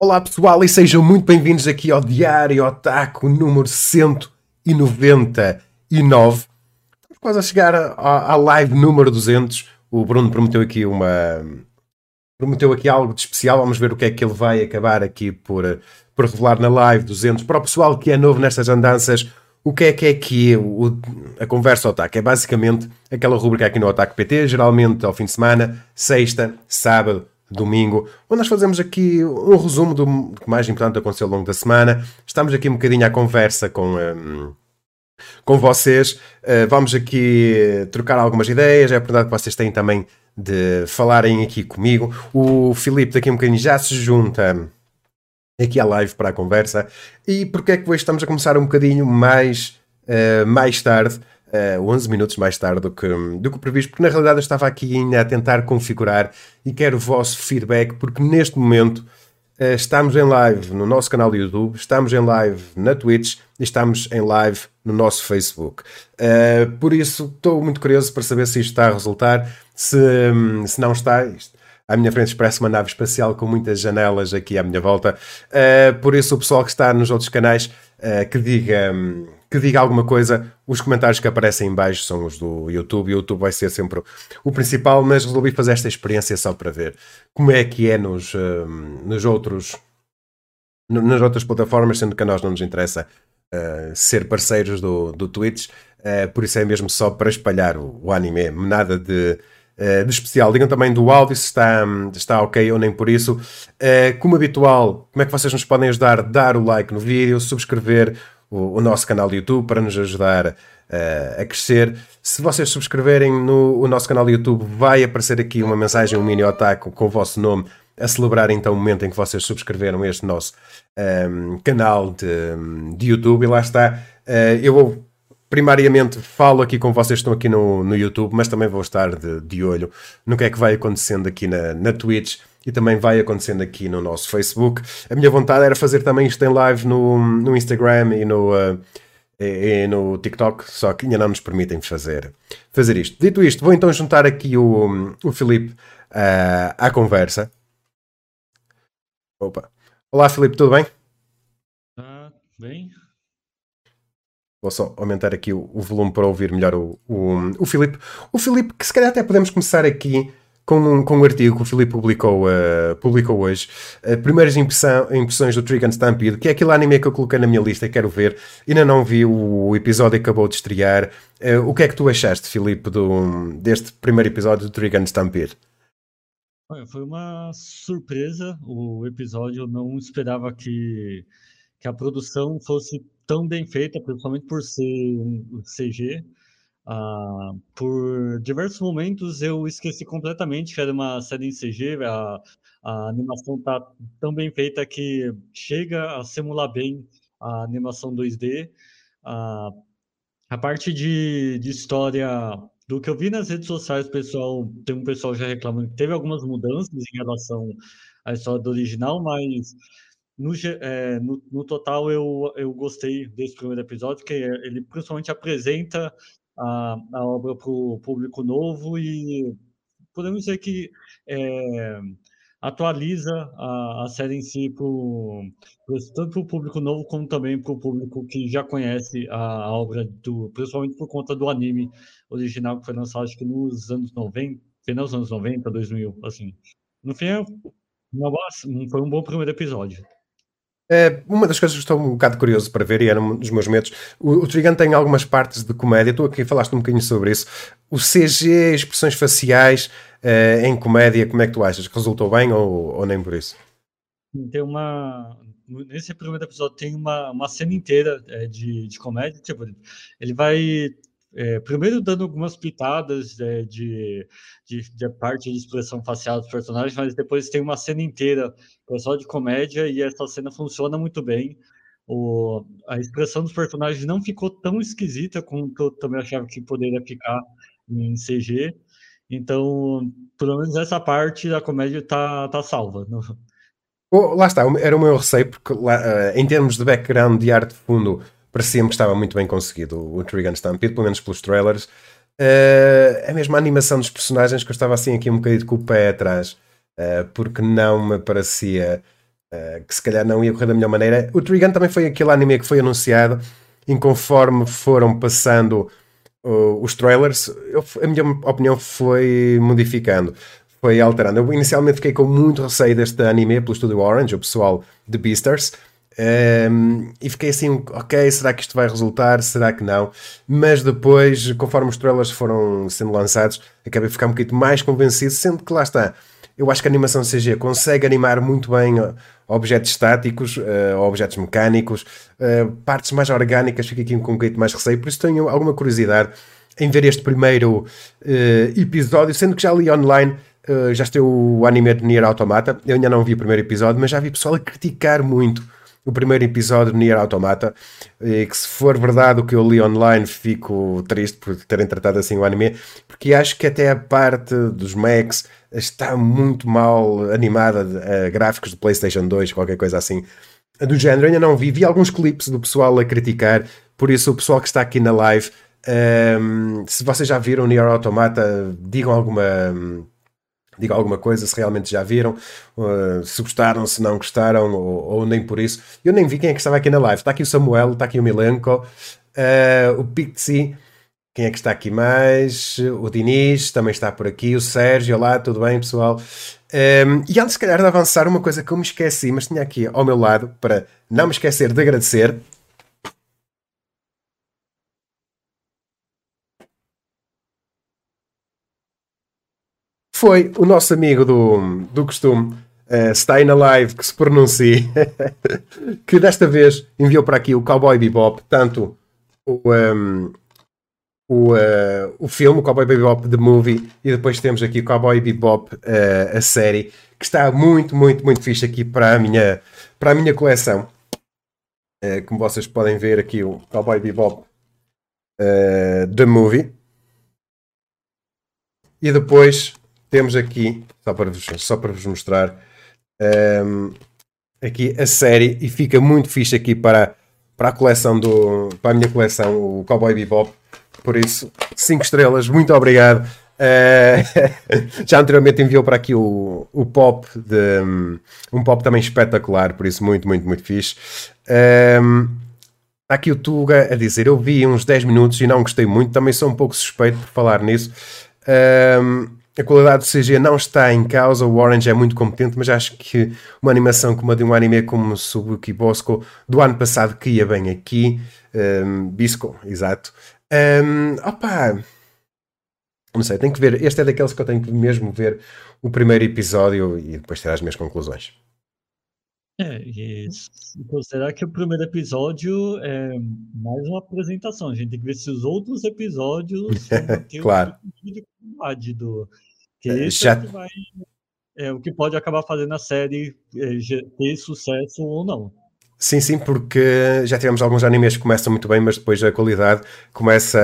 Olá pessoal e sejam muito bem-vindos aqui ao Diário Otaku número 199. Estamos quase a chegar à, live número 200. O Bruno prometeu aqui uma... Prometeu aqui algo de especial. Vamos ver o que é que ele vai acabar aqui por, por revelar na live 200. Para o pessoal que é novo nestas andanças, o que é que é que o, a conversa Otaku? É basicamente aquela rubrica aqui no Otaku PT, geralmente ao fim de semana, sexta, sábado, domingo, onde nós fazemos aqui um resumo do que mais importante aconteceu ao longo da semana. Estamos aqui um bocadinho à conversa com, um, com vocês. Uh, vamos aqui trocar algumas ideias. É oportunidade que vocês têm também de falarem aqui comigo. O Filipe daqui um bocadinho já se junta aqui à live para a conversa. E porque é que hoje estamos a começar um bocadinho mais, uh, mais tarde? Uh, eh, 11 minutos mais tarde do que, do que previsto, porque na realidade eu estava aqui ainda a tentar configurar e quero o vosso feedback, porque neste momento uh, estamos em live no nosso canal do YouTube, estamos em live na Twitch e estamos em live no nosso Facebook. Uh, por isso estou muito curioso para saber se isto está a resultar, se, se não está. Isto, à minha frente parece uma nave espacial com muitas janelas aqui à minha volta. Uh, por isso, o pessoal que está nos outros canais, uh, que diga. Um, que diga alguma coisa. Os comentários que aparecem em baixo são os do YouTube. O YouTube vai ser sempre o principal, mas resolvi fazer esta experiência só para ver como é que é nos, uh, nos outros nas outras plataformas, sendo que a nós não nos interessa uh, ser parceiros do, do Twitch, uh, por isso é mesmo só para espalhar o, o anime, nada de, de especial. Digam também do áudio se está, está ok ou nem por isso. como habitual, como é que vocês nos podem ajudar? Dar o like no vídeo, subscrever o, o nosso canal de YouTube para nos ajudar uh, a crescer. Se vocês subscreverem no o nosso canal de YouTube, vai aparecer aqui uma mensagem, um mini otaku com o vosso nome a celebrar então o momento em que vocês subscreveram este nosso um, canal de, de, YouTube. E lá está. Uh, eu vou primariamente falo aqui com vocês que estão aqui no, no YouTube, mas também vou estar de, de olho no que é que vai acontecendo aqui na, na Twitch e também vai acontecendo aqui no nosso Facebook. A minha vontade era fazer também isto em live no, no Instagram e no, uh, e, e no TikTok, só que ainda não nos permitem fazer, fazer isto. Dito isto, vou então juntar aqui o, o Filipe uh, à conversa. Opa. Olá Filipe, tudo bem? Ah, bem. Vou só aumentar aqui o, o volume para ouvir melhor o, o, o Filipe. O Filipe, que se calhar até podemos começar aqui com um, com um artigo que o Filipe publicou, uh, publicou hoje. Uh, primeiras impressão, impressões do Trigun Stampede, que é aquele anime que eu coloquei na minha lista e quero ver. Ainda não vi o episódio acabou de estrear. Uh, o que é que tu achaste, Filipe, do, deste primeiro episódio do Trigun Stampede? Foi uma surpresa o episódio. Eu não esperava que, que a produção fosse tão bem feita, principalmente por ser CG. Ah, por diversos momentos eu esqueci completamente que era uma série em CG, a, a animação tá tão bem feita que chega a simular bem a animação 2D. Ah, a parte de, de história, do que eu vi nas redes sociais, pessoal, tem um pessoal já reclamando que teve algumas mudanças em relação à história do original, mas no, é, no, no, total eu, eu gostei desse primeiro episódio, que ele principalmente apresenta a, a obra para o público novo e podemos dizer que é, atualiza a, a, série em si pro, pro, tanto para o público novo como também para o público que já conhece a, a, obra, do, principalmente por conta do anime original que foi lançado acho que nos anos 90, final dos anos 90, 2000, assim. No fim, é foi um bom primeiro episódio. É, uma das coisas que estou um bocado curioso para ver, e era um dos meus medos, o, o Trigun tem algumas partes de comédia, tu aqui falaste um bocadinho sobre isso. O CG, expressões faciais uh, em comédia, como é que tu achas? Resultou bem ou, ou nem por isso? Tem uma. Nesse primeiro episódio tem uma, uma cena inteira é, de, de comédia. Tipo, ele vai é, primeiro dando algumas pitadas é, de, de, de, parte de expressão facial dos personagens, mas depois tem uma cena inteira só de comédia e essa cena funciona muito bem. O, a expressão dos personagens não ficou tão esquisita como eu também achava que poderia ficar em CG. Então, pelo menos essa parte da comédia tá, tá salva. Oh, lá está, era o meu receio, porque lá, uh, em termos de background de arte de fundo, parecia-me que estava muito bem conseguido o Trigun Stampede, pelo menos pelos trailers. Uh, a mesma animação dos personagens que eu estava assim aqui um bocadinho com o pé atrás, uh, porque não me parecia uh, que se calhar não ia correr da melhor maneira. O Trigun também foi aquele anime que foi anunciado, e conforme foram passando os trailers, eu, a minha opinião foi modificando, foi alterando. Eu inicialmente fiquei com muito receio deste anime pelo estúdio Orange, o pessoal de Beastars. Um, e fiquei assim, ok, será que isto vai resultar? Será que não? Mas depois, conforme os trailers foram sendo lançados, acabei de ficar um bocadinho mais convencido, sendo que lá está. Eu acho que a animação CG consegue animar muito bem objetos estáticos, uh, objetos mecânicos, uh, partes mais orgânicas, fico aqui com um bocadinho mais receio, por isso tenho alguma curiosidade em ver este primeiro uh, episódio, sendo que já li online já estou o anime de Nier Automata. Eu ainda não vi o primeiro episódio, mas já vi pessoal a criticar muito o primeiro episódio de Nier Automata, e que se for verdade o que eu li online, fico triste por terem tratado assim o anime, porque acho que até a parte dos mechs está muito mal animada, uh, gráficos de PlayStation 2, qualquer coisa assim. Do género, ainda não vi, vi alguns clipes do pessoal a criticar, por isso o pessoal que está aqui na live, um, ehm, se vocês já viram Nier Automata, digam alguma digam alguma coisa, se realmente já viram, uh, se gostaram, se não gostaram, ou, ou, nem por isso. Eu nem vi quem é que estava aqui na live. Está aqui o Samuel, está aqui o Milenko, uh, o Pixie, quem é que está aqui mais? O Diniz também está por aqui, o Sérgio, olá, tudo bem pessoal? Um, e antes, se calhar, de avançar, uma coisa que eu me esqueci, mas tinha aqui ao meu lado, para não me esquecer de agradecer, foi o nosso amigo do, do costume, uh, está aí na live, que se pronuncie, que desta vez enviou para aqui o Cowboy Bebop, tanto o, um, ehm, o, uh, o filme, o Cowboy Bebop The Movie, e depois temos aqui o Cowboy Bebop uh, a série, que está muito, muito, muito fixe aqui para a minha, para a minha coleção. Uh, como vocês podem ver aqui, o Cowboy Bebop The Movie. E depois temos aqui, só para vos, só para vos mostrar, um, aqui a série e fica muito fixe aqui para, para a coleção do, para a minha coleção, o Cowboy Bebop. Por isso, 5 estrelas, muito obrigado. Uh, já anteriormente enviou para aqui o, o pop de um, pop também espetacular, por isso muito, muito, muito fixe. Um, Está aqui o Tuga a dizer: Eu vi uns 10 minutos e não gostei muito, também sou um pouco suspeito por falar nisso. Um, a qualidade do CG não está em causa, o Orange é muito competente, mas acho que uma animação como a de um anime como Subuki Bosco do ano passado que ia bem aqui, um, Bisco, exato. Um, opa, não sei, tenho que ver. Este é daqueles que eu tenho que mesmo ver o primeiro episódio e depois ter as minhas conclusões. É, e considerar que o primeiro episódio é mais uma apresentação. A gente tem que ver se os outros episódios claro. o tipo de qualidade do, que é, Já... é, o que vai, é o que pode acabar fazendo a série é, ter sucesso ou não. Sim, sim, porque já tivemos alguns animes que começam muito bem, mas depois a qualidade começa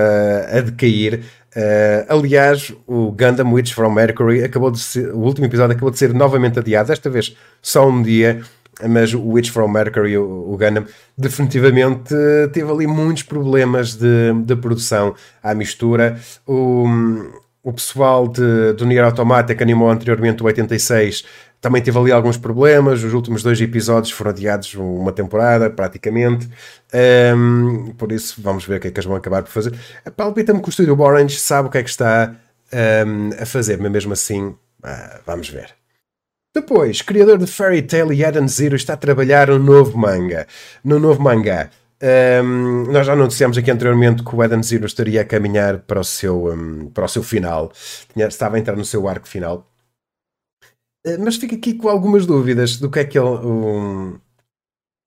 a, decair. Uh, aliás, o Gundam Witch from Mercury acabou de ser, o último episódio acabou de ser novamente adiado, desta vez só um dia, mas o Witch from Mercury, o, o Gundam, definitivamente teve ali muitos problemas de, de produção à mistura. O, o pessoal de, do Nier Automata que animou anteriormente o 86 também teve ali alguns problemas. Os últimos dois episódios foram adiados uma temporada, praticamente. Um, por isso, vamos ver o que é que eles vão acabar por fazer. Palpita-me que o Orange sabe o que é que está um, a fazer, mas mesmo assim, uh, vamos ver. Depois, criador de Fairy Tail e Adam Zero está a trabalhar um novo manga. No novo mangá. Um, nós já anunciamos aqui anteriormente que o Eden Zero estaria a caminhar para o seu, um, para o seu final, Tinha, estava a entrar no seu arco final. Uh, mas fico aqui com algumas dúvidas do que é que ele. Um,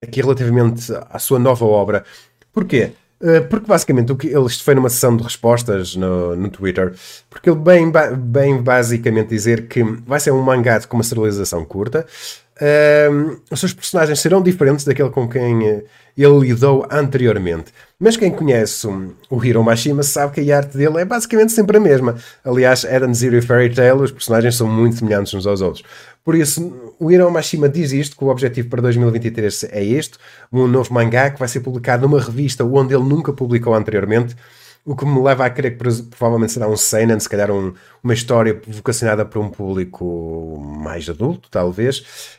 aqui relativamente à sua nova obra. Porquê? Uh, porque basicamente o que ele isto foi numa sessão de respostas no, no Twitter, porque ele bem, bem basicamente dizer que vai ser um mangá com uma serialização curta, uh, os seus personagens serão diferentes daquele com quem ele lidou anteriormente. Mas quem conhece o Hiro Mashima sabe que a arte dele é basicamente sempre a mesma. Aliás, Eren Zero e Fairy Tail, os personagens são muito semelhantes uns aos outros. Por isso, o Hiro Mashima diz isto, que o objetivo para 2023 é este, um novo mangá que vai ser publicado numa revista onde ele nunca publicou anteriormente, o que me leva a crer que provavelmente será um seinen, se calhar um, uma história vocacionada para um público mais adulto, talvez.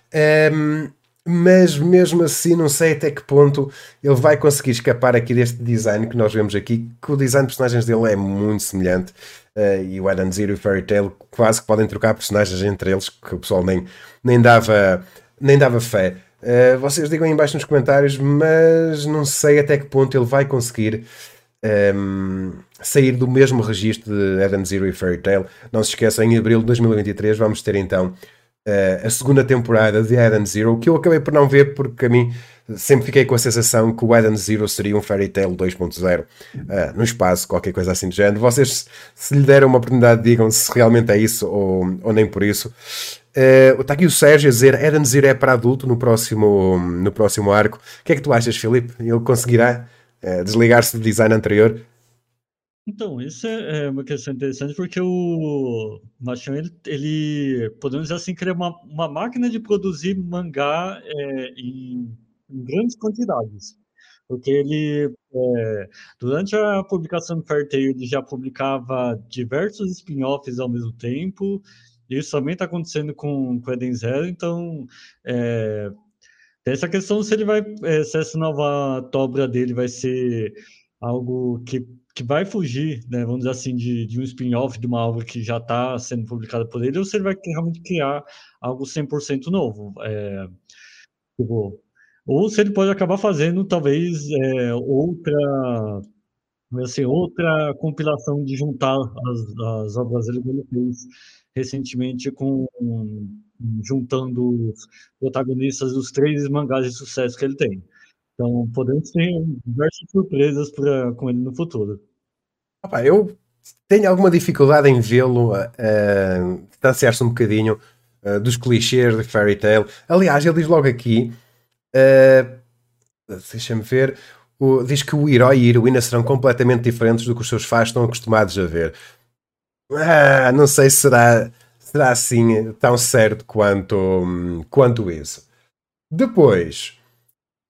Um, mas mesmo assim não sei até que ponto ele vai conseguir escapar aqui deste design que nós vemos aqui, que o design de personagens dele é muito semelhante. Uh, e o Adam Zero e o Fairy Tail quase que podem trocar personagens entre eles, que o pessoal nem, nem, dava, nem dava fé. Uh, vocês digam aí embaixo nos comentários, mas não sei até que ponto ele vai conseguir um, ehm, sair do mesmo registro de Adam Zero e Fairy Tail. Não se esqueçam, em abril de 2023 vamos ter então uh, a segunda temporada de Eden Zero, que eu acabei por não ver porque a mim sempre fiquei com a sensação que o Eden Zero seria um Fairy Tail 2.0 uh, no espaço, qualquer coisa assim do género. Vocês, se lhe deram uma oportunidade, digam se realmente é isso ou, ou nem por isso. Uh, está aqui o Sérgio a dizer Eden Zero é para adulto no próximo, no próximo arco. O que é que tu achas, Filipe? Ele conseguirá desligar-se do design anterior? Então, isso é, é uma questão interessante porque o Machão, ele, ele podemos dizer assim, ele é uma, uma máquina de produzir mangá é, em, em, grandes quantidades. Porque ele, é, durante a publicação do Fair Tail, ele já publicava diversos spin-offs ao mesmo tempo. Isso também está acontecendo com, com Eden Zero, então é, essa questão se ele vai, é, se essa nova obra dele vai ser algo que que vai fugir, né, vamos dizer assim, de, de um spin-off de uma obra que já está sendo publicada por ele, ou se ele vai realmente criar algo 100% novo. É, tipo, ou se ele pode acabar fazendo, talvez, é, outra assim, outra compilação de juntar as, as obras dele que ele fez recentemente com juntando os protagonistas dos três mangás de sucesso que ele tem. Então, podemos ter diversas surpresas pra, com ele no futuro. Opa, eu tenho alguma dificuldade em vê-lo uh, distanciar-se um bocadinho uh, dos clichês de Fairy Tail. Aliás, ele diz logo aqui: uh, deixa-me ver. O, diz que o herói e a heroína serão completamente diferentes do que os seus fãs estão acostumados a ver. Ah, não sei se será, será assim tão certo quanto, quanto isso. Depois,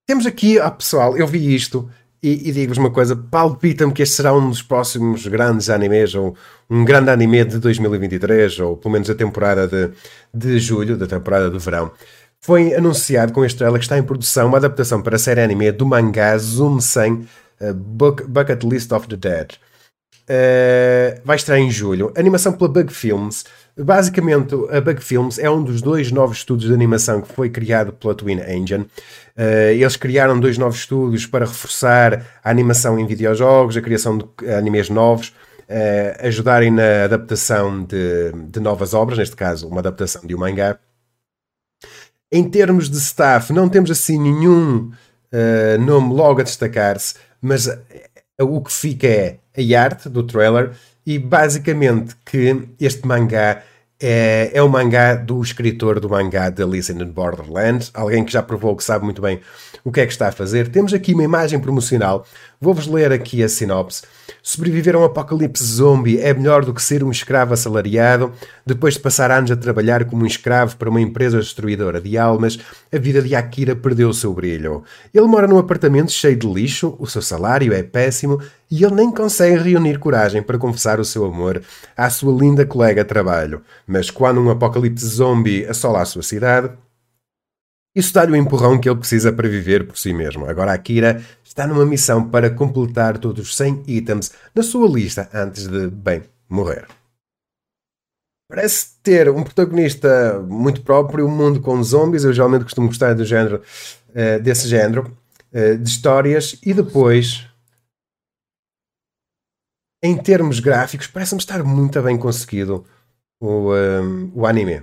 temos aqui, ah, pessoal, eu vi isto e, e digo-vos uma coisa, palpita-me que este será um dos próximos grandes animes, ou um grande anime de 2023, ou pelo menos a temporada de, de julho, da temporada do verão. Foi anunciado com este trailer que está em produção uma adaptação para a série anime do mangá Zoom 100 uh, Bucket List of the Dead. Uh, vai estar em julho. Animação pela Bug Films. Basicamente, a Bug Films é um dos dois novos estúdios de animação que foi criado pela Twin Engine. Uh, eles criaram dois novos estúdios para reforçar a animação em videojogos, a criação de animes novos, uh, ajudarem na adaptação de, de, novas obras, neste caso, uma adaptação de um mangá. Em termos de staff, não temos assim nenhum uh, nome logo a destacar-se, mas o que fica é a arte do trailer e basicamente que este mangá é, é o mangá do escritor do mangá The Listen in Borderlands, alguém que já provou que sabe muito bem o que é que está a fazer. Temos aqui uma imagem promocional, vou-vos ler aqui a sinopse. Sobreviver a um apocalipse zombie é melhor do que ser um escravo assalariado. Depois de passar anos a trabalhar como um escravo para uma empresa destruidora de almas, a vida de Akira perdeu o seu brilho. Ele mora num apartamento cheio de lixo, o seu salário é péssimo e ele nem consegue reunir coragem para confessar o seu amor à sua linda colega de trabalho. Mas quando um apocalipse zombie assola a sua cidade, isso dá-lhe o empurrão que ele precisa para viver por si mesmo. Agora Akira está numa missão para completar todos os 100 itens na sua lista antes de, bem, morrer. Parece ter um protagonista muito próprio, um mundo com zombies. Eu geralmente costumo gostar do género, uh, desse género uh, de histórias. E depois, em termos gráficos, parece-me estar muito bem conseguido o, um, o anime.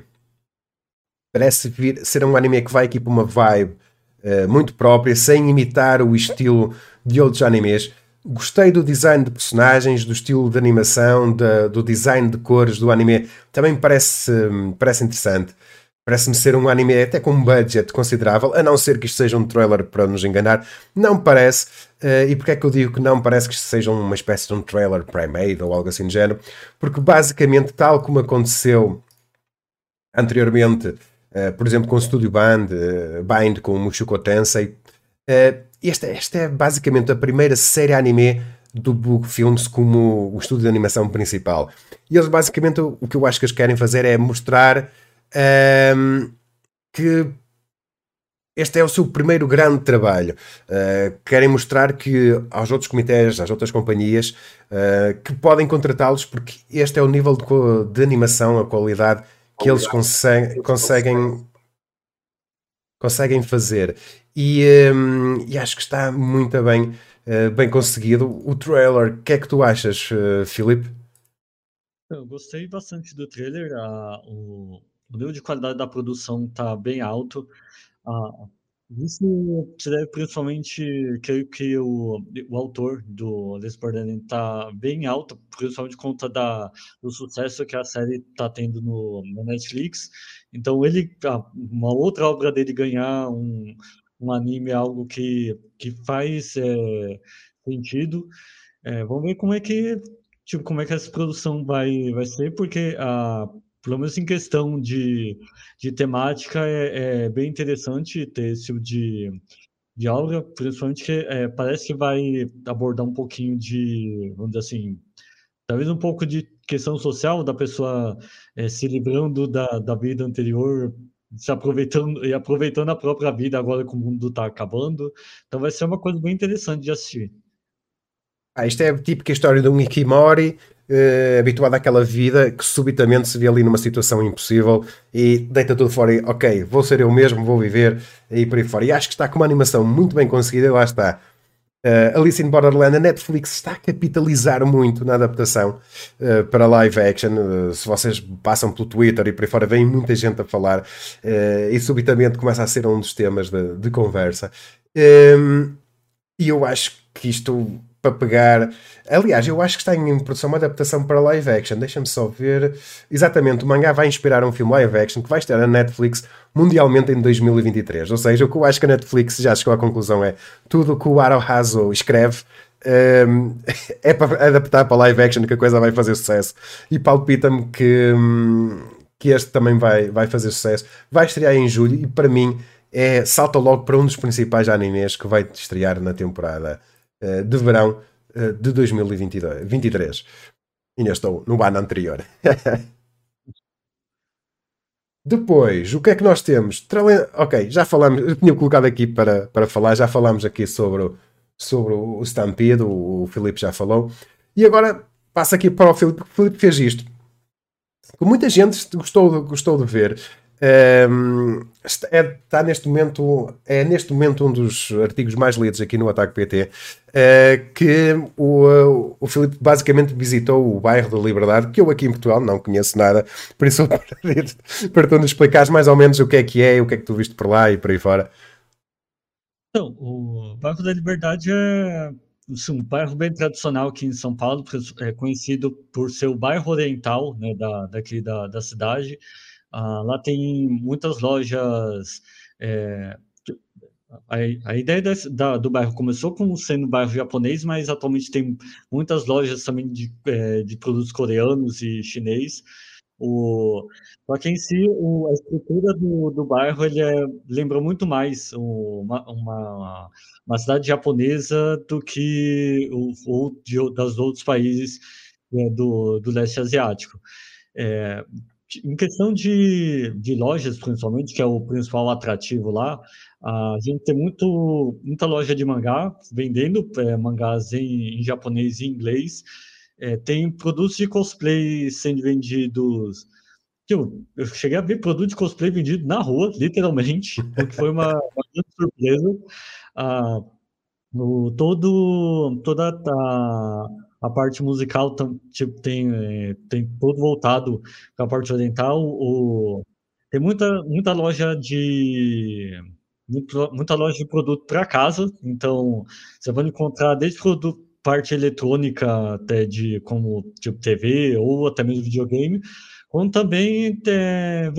Parece vir, ser um anime que vai aqui para uma vibe uh, muito própria, sem imitar o estilo de outros animes. Gostei do design de personagens, do estilo de animação, do design de cores do anime. Também parece, parece interessante. Parece-me ser um anime até com um budget considerável, a não ser que isto seja um trailer para nos enganar. Não parece. Uh, e porquê é que eu digo que não parece que isto seja uma espécie de um trailer pré-made ou algo assim do género? Porque basicamente, tal como aconteceu anteriormente eh, por exemplo, com o Studio Band, uh, Bind com o Mushoku Tensei. Uh, esta, esta é basicamente a primeira série anime do Book Films como o estúdio de animação principal. E eles basicamente o, o que eu acho que eles querem fazer é mostrar um, que este é o seu primeiro grande trabalho. Uh, querem mostrar que aos outros comitês, às outras companhias, uh, que podem contratá-los porque este é o nível de, de animação, a qualidade que eles conseguem, conseguem, conseguem fazer. E, um, e, acho que está muito bem, uh, bem conseguido. O trailer, o que é que tu achas, uh, Filipe? Eu gostei bastante do trailer. A, o, o nível de qualidade da produção está bem alto. Ah, isso se deve principalmente, creio que o, o autor do Les Borderlands está bem alto, principalmente por conta da, do sucesso que a série está tendo no, no Netflix. Então, ele, uma outra obra dele ganhar um, um anime é algo que, que faz é, sentido. É, vamos ver como é que tipo como é que essa produção vai vai ser, porque a pelo menos em questão de, de temática, é, é bem interessante ter esse tipo de, de aula, principalmente que é, parece que vai abordar um pouquinho de, vamos dizer assim, talvez um pouco de questão social da pessoa é, se livrando da, da vida anterior, se aproveitando e aproveitando a própria vida agora que o mundo está acabando. Então vai ser uma coisa bem interessante de assistir. Ah, isto é a típica história de um Ikimori uh, habituado àquela vida que subitamente se vê ali numa situação impossível e deita tudo fora e ok, vou ser eu mesmo, vou viver e por aí fora. E acho que está com uma animação muito bem conseguida, lá está. Uh, Alice in Borderland, a Netflix está a capitalizar muito na adaptação uh, para live action. Uh, se vocês passam pelo Twitter e por aí fora, vem muita gente a falar e subitamente começa a ser um dos temas de, de conversa. Um, ehm, e eu acho que isto para pegar. Aliás, eu acho que está em produção uma adaptação para live action. Deixa-me só ver. Exatamente, o mangá vai inspirar um filme live action que vai estar na Netflix mundialmente em 2023. Ou seja, o que eu acho que a Netflix já chegou à conclusão é tudo o que o Arohazo escreve. Um, é para adaptar para live action que a coisa vai fazer sucesso e palpita-me que, hum, que este também vai, vai fazer sucesso. Vai estrear em julho e para mim é, salta logo para um dos principais animes que vai estrear na temporada uh, de verão uh, de 2023. Ainda estou no ano anterior. Depois, o que é que nós temos? Ok, já falamos, eu tinha colocado aqui para, para falar, já falámos aqui sobre sobre o Stampede, o, o Filipe já falou. E agora passa aqui para o Filipe, o Filipe fez isto. Muita gente gostou, gostou de ver. Um, é, está neste momento, é neste momento um dos artigos mais lidos aqui no Ataque PT, uh, eh, que o, o Filipe basicamente visitou o bairro da Liberdade, que eu aqui em Portugal não conheço nada, por isso para tu nos explicares mais ou menos o que é que é, o que é que tu viste por lá e por aí fora. Então, o bairro da Liberdade é assim, um bairro bem tradicional aqui em São Paulo, é conhecido por ser o bairro oriental né, da, daqui da, da cidade. Ah, lá tem muitas lojas. É, a, a, ideia da, do bairro começou como sendo um bairro japonês, mas atualmente tem muitas lojas também de, é, de produtos coreanos e chinês. O, só que em si, o, a estrutura do, do bairro ele é, lembra muito mais uma, uma, uma cidade japonesa do que o de, das outros países é, do, do leste asiático. É, em questão de, de lojas, principalmente, que é o principal atrativo lá, a gente tem muito, muita loja de mangá vendendo é, mangás em, em, japonês e inglês. É, tem produtos de cosplay sendo vendidos. Eu, eu cheguei a ver produto de cosplay vendido na rua, literalmente, o que foi uma, uma grande surpresa. Ah, no, todo, toda a a parte musical tipo, tem, é, tem todo voltado para a parte oriental. O, tem muita, muita loja de muita, loja de produto para casa, então você vai encontrar desde produto, parte eletrônica até de como tipo TV ou até mesmo videogame, como também é,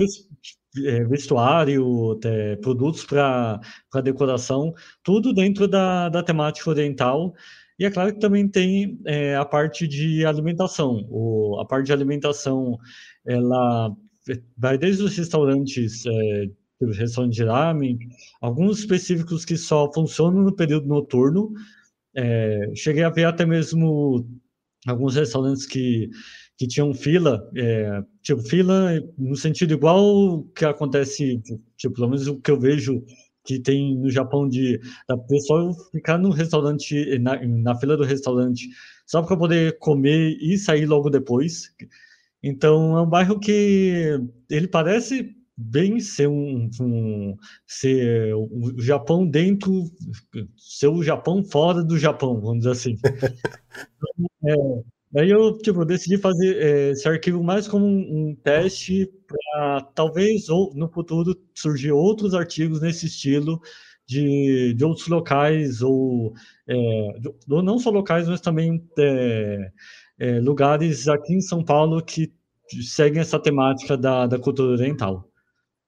vestuário, até produtos para decoração, tudo dentro da, da temática oriental. E é claro que também tem é, a parte de alimentação. O, a parte de alimentação, ela vai desde os restaurantes, é, restaurantes de ramen, alguns específicos que só funcionam no período noturno. É, cheguei a ver até mesmo alguns restaurantes que, que tinham fila, é, tipo, fila no sentido igual que acontece, tipo, pelo menos o que eu vejo que tem no Japão de da pessoa ficar no restaurante, na, na fila do restaurante, só para poder comer e sair logo depois. Então é um bairro que ele parece bem ser um, um ser o Japão dentro, ser o Japão fora do Japão, vamos dizer assim. Então, é, aí eu tipo, decidi fazer é, esse arquivo mais como um, um teste para talvez ou no futuro surgir outros artigos nesse estilo de, de outros locais ou é, de, não só locais, mas também é, é, lugares aqui em São Paulo que seguem essa temática da, da cultura oriental.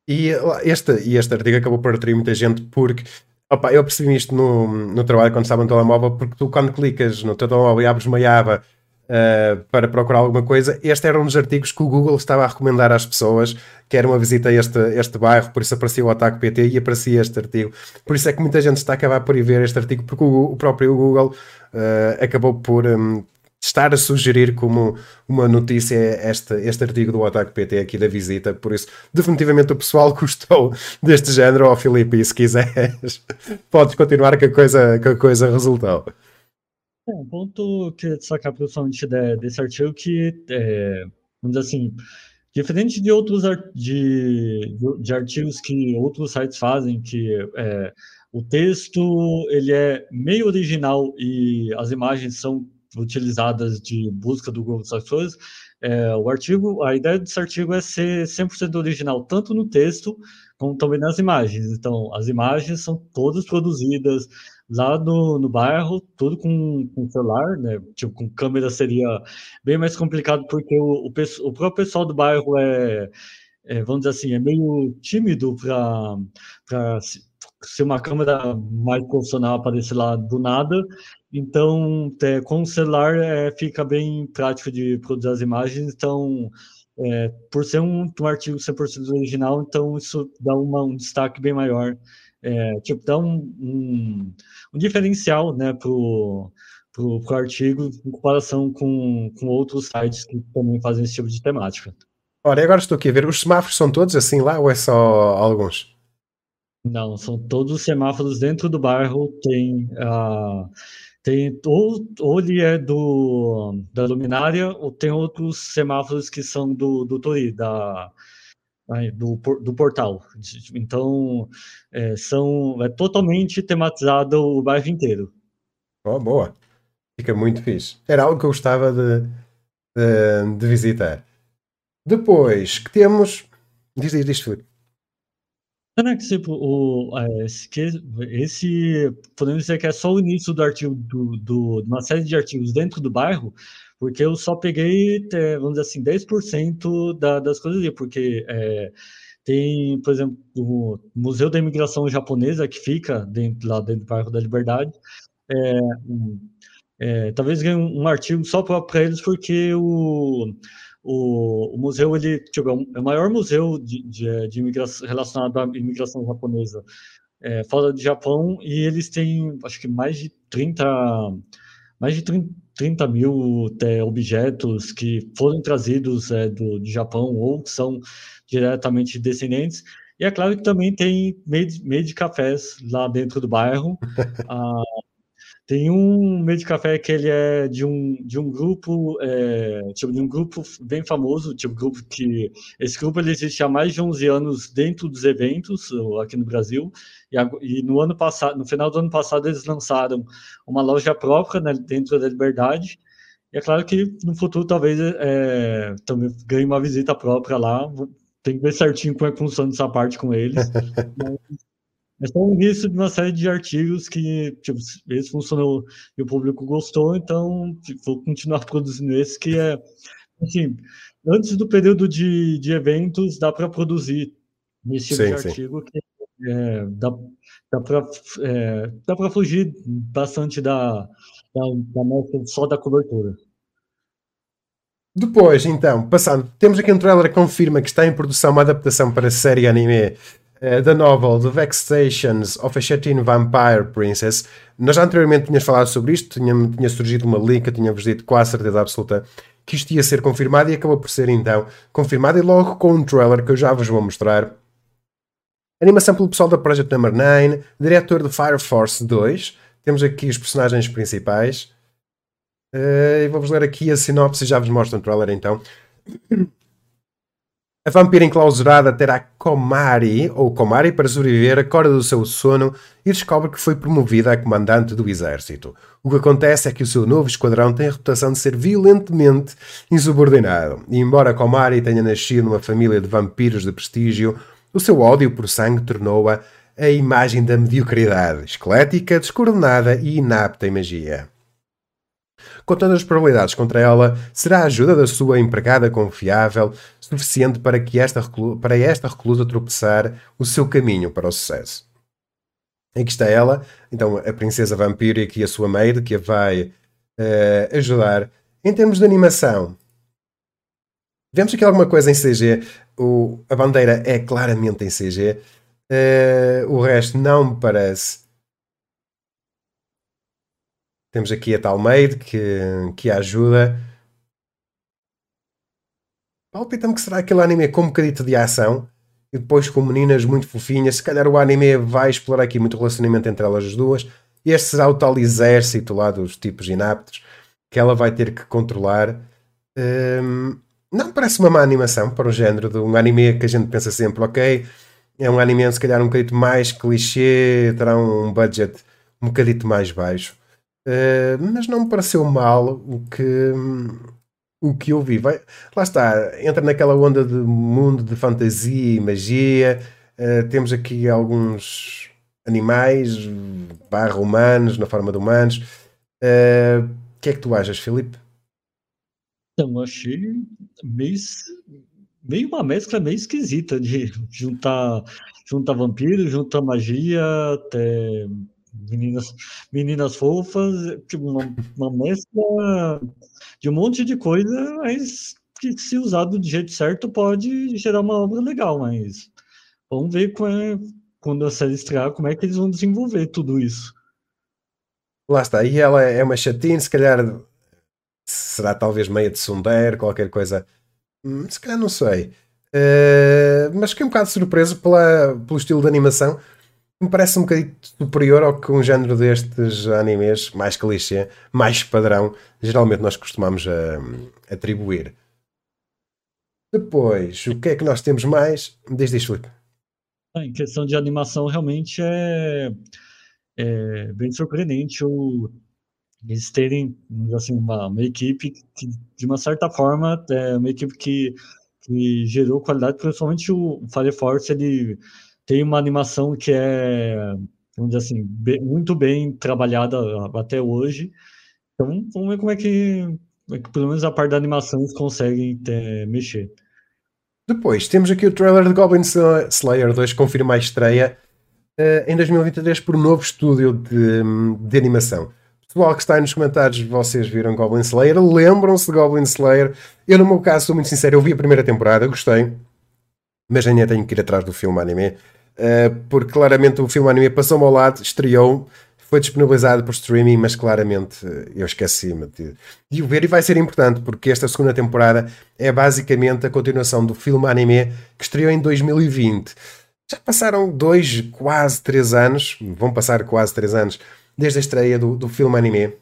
E este, e este artigo acabou por atrair muita gente porque opa, eu percebi isto no, no trabalho quando estava no telemóvel, porque tu quando clicas no teu telemóvel e abres uma aba uh, para procurar alguma coisa, este era um dos artigos que o Google estava a recomendar às pessoas que era uma visita a este, este bairro, por isso aparecia o ataque PT e aparecia este artigo. Por isso é que muita gente está a acabar por ir ver este artigo, porque o, o próprio Google uh, acabou por, um, estar a sugerir como uma notícia este, este artigo do Ataque PT aqui da visita, por isso definitivamente o pessoal gostou deste género, ó oh, Filipe, e se quiseres podes continuar que a coisa, que a coisa resultou. É, um ponto que destacar principalmente de, desse artigo que, é, vamos dizer assim, diferente de outros de, de, artigos que outros sites fazem, que é, o texto ele é meio original e as imagens são utilizadas de busca do Google coisas, é, o artigo, a ideia desse artigo é ser 100% original, tanto no texto como também nas imagens. Então, as imagens são todas produzidas lá no, no bairro, tudo com, com celular, né? Tipo, com câmera seria bem mais complicado, porque o, o, o próprio pessoal do bairro é, é vamos dizer assim, é meio tímido para se uma câmera mais profissional aparecer lá do nada, então, é, com o celular é, fica bem prático de produzir as imagens. Então, é, por ser um, um artigo 100% original, então isso dá uma, um destaque bem maior. É, tipo, dá um, um, um diferencial né, para o pro, pro artigo em comparação com, com outros sites que também fazem esse tipo de temática. Ora, agora estou aqui a ver, os semáforos são todos assim lá ou é só alguns? Não, são todos os semáforos dentro do bairro, tem a. Uh, tem, ou, ou ele é do, da luminária, ou tem outros semáforos que são do, do Tori, da, do, do portal. Então, é, são, é totalmente tematizado o bairro inteiro. Oh, boa. Fica muito fixe. Era algo que eu gostava de, de, de visitar. Depois que temos. Diz, diz, diz. Não, é que tipo, o, é, esse, esse, podemos dizer que é só o início do artigo, do, do, de uma série de artigos dentro do bairro, porque eu só peguei, é, vamos dizer assim, 10% da, das coisas ali, porque é, tem, por exemplo, o Museu da Imigração Japonesa, que fica dentro, lá dentro do bairro da Liberdade, é, é, talvez ganhe um, um artigo só para eles, porque o o, o museu ele tipo, é, é o maior museu de, de, de imigração relacionado à imigração japonesa é, fora do Japão e eles têm acho que mais de 30 mais de 30, 30 mil é, objetos que foram trazidos é, do, do Japão ou que são diretamente descendentes e é claro que também tem meio de, meio de cafés lá dentro do bairro. ah, tem um meio de café que ele é de um, de um grupo, é, tipo, de um grupo bem famoso, tipo, grupo que... Esse grupo ele existe há mais de 11 anos dentro dos eventos aqui no Brasil, e, e no ano passado, no final do ano passado, eles lançaram uma loja própria né, dentro da Liberdade, e é claro que no futuro talvez é, também ganhe uma visita própria lá, tem que ver certinho como é que funciona essa parte com eles, mas é só o início de uma série de artigos que, tipo, esse funcionou e o público gostou, então tipo, vou continuar produzindo esse, que é, assim, antes do período de, de eventos, dá para produzir esse tipo sim, de artigo que é, dá, dá para é, dá fugir bastante da, da, da só da cobertura. Depois, então, passando, temos aqui um trailer que confirma que está em produção uma adaptação para a série anime da novel The Vexations of a Chatine Vampire Princess. Nós já anteriormente tínhamos falado sobre isto, tinha, tinha surgido uma link, tínhamos dito com a certeza absoluta que isto ia ser confirmado e acabou por ser então confirmado e logo com um trailer que eu já vos vou mostrar. Animação pelo pessoal da Project Number 9, diretor de Fire Force 2. Temos aqui os personagens principais. Uh, e vou-vos ler aqui a sinopse e já vos mostro o trailer então. A vampira enclausurada terá Komari, ou Komari, para sobreviver, acorda do seu sono e descobre que foi promovida a comandante do exército. O que acontece é que o seu novo esquadrão tem a reputação de ser violentamente insubordinado. E embora Komari tenha nascido numa família de vampiros de prestígio, o seu ódio por sangue tornou-a a imagem da mediocridade, esquelética, descoordenada e inapta em magia. Todas as probabilidades contra ela, será a ajuda da sua empregada confiável suficiente para, que esta, para esta reclusa tropeçar o seu caminho para o sucesso. Aqui está ela, então a princesa vampiro e a sua maid, que a vai uh, ajudar. Em termos de animação, vemos aqui alguma coisa em CG. O, a bandeira é claramente em CG. Uh, eh, o resto não me parece temos aqui a tal Maid que, que ajuda. Palpita-me que será aquele anime com um bocadito de ação e depois com meninas muito fofinhas. Se calhar o anime vai explorar aqui muito relacionamento entre elas as duas. Este será o tal exército lá dos tipos inaptos que ela vai ter que controlar. Hum, não parece uma má animação para o género de um anime que a gente pensa sempre, ok, é um anime se calhar um bocadito mais clichê, terá um budget um bocadito mais baixo. Uh, mas não me pareceu mal o que, o que eu vi. Vai, lá está, entra naquela onda de mundo de fantasia e magia. Uh, temos aqui alguns animais, barra humanos, na forma de humanos. Uh, o que é que tu achas, Filipe? Então, achei meio, meio uma mescla meio esquisita de juntar, juntar vampiro, juntar magia, até meninas, meninas fofas, tipo, uma, uma mescla de um monte de coisa, mas que se usado de jeito certo pode gerar uma obra legal, mas vamos ver é, quando a série estrear, como é que eles vão desenvolver tudo isso. Lá está, e ela é uma chatinha, se calhar será talvez meia de Sundere, qualquer coisa, hum, se calhar não sei. Uh, mas fiquei um bocado surpreso pela, pelo estilo de animação me parece um bocadinho superior ao que um género destes animes, mais clichê, mais padrão, geralmente nós costumamos uh, atribuir. Depois, o que é que nós temos mais? Desde isto, Filipe. Em questão de animação, realmente é, é bem surpreendente o, eles terem assim, uma, uma equipe que, de uma certa forma, é uma equipe que, que gerou qualidade, principalmente o Fire Force, ele tem uma animação que é, vamos dizer assim, bem, muito bem trabalhada até hoje. Então, vamos ver como é que, como é que pelo menos a parte da animação, eles conseguem ter, mexer. Depois, temos aqui o trailer de Goblin Slayer 2, confirma a estreia uh, em 2023 por um novo estúdio de, de animação. Pessoal que está nos comentários, vocês viram Goblin Slayer, lembram-se de Goblin Slayer? Eu, no meu caso, sou muito sincero, eu vi a primeira temporada, gostei, mas ainda tenho que ir atrás do filme anime. Eh, porque claramente o filme anime passou-me ao lado, estreou, foi disponibilizado por streaming, mas claramente eh, eu esqueci-me de, de o ver e vai ser importante porque esta segunda temporada é basicamente a continuação do filme anime que estreou em 2020. Já passaram dois, quase três anos, vão passar quase três anos, desde a estreia do, do filme anime.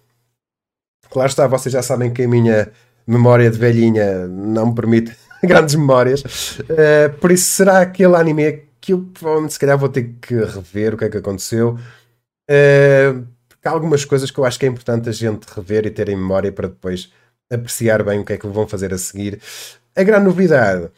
Claro está, vocês já sabem que a minha memória de velhinha não me permite grandes memórias. Uh, por isso, será aquele anime que eu provavelmente se calhar vou ter que rever o que é que aconteceu. Uh, porque há algumas coisas que eu acho que é importante a gente rever e ter em memória para depois apreciar bem o que é que vão fazer a seguir. A grande novidade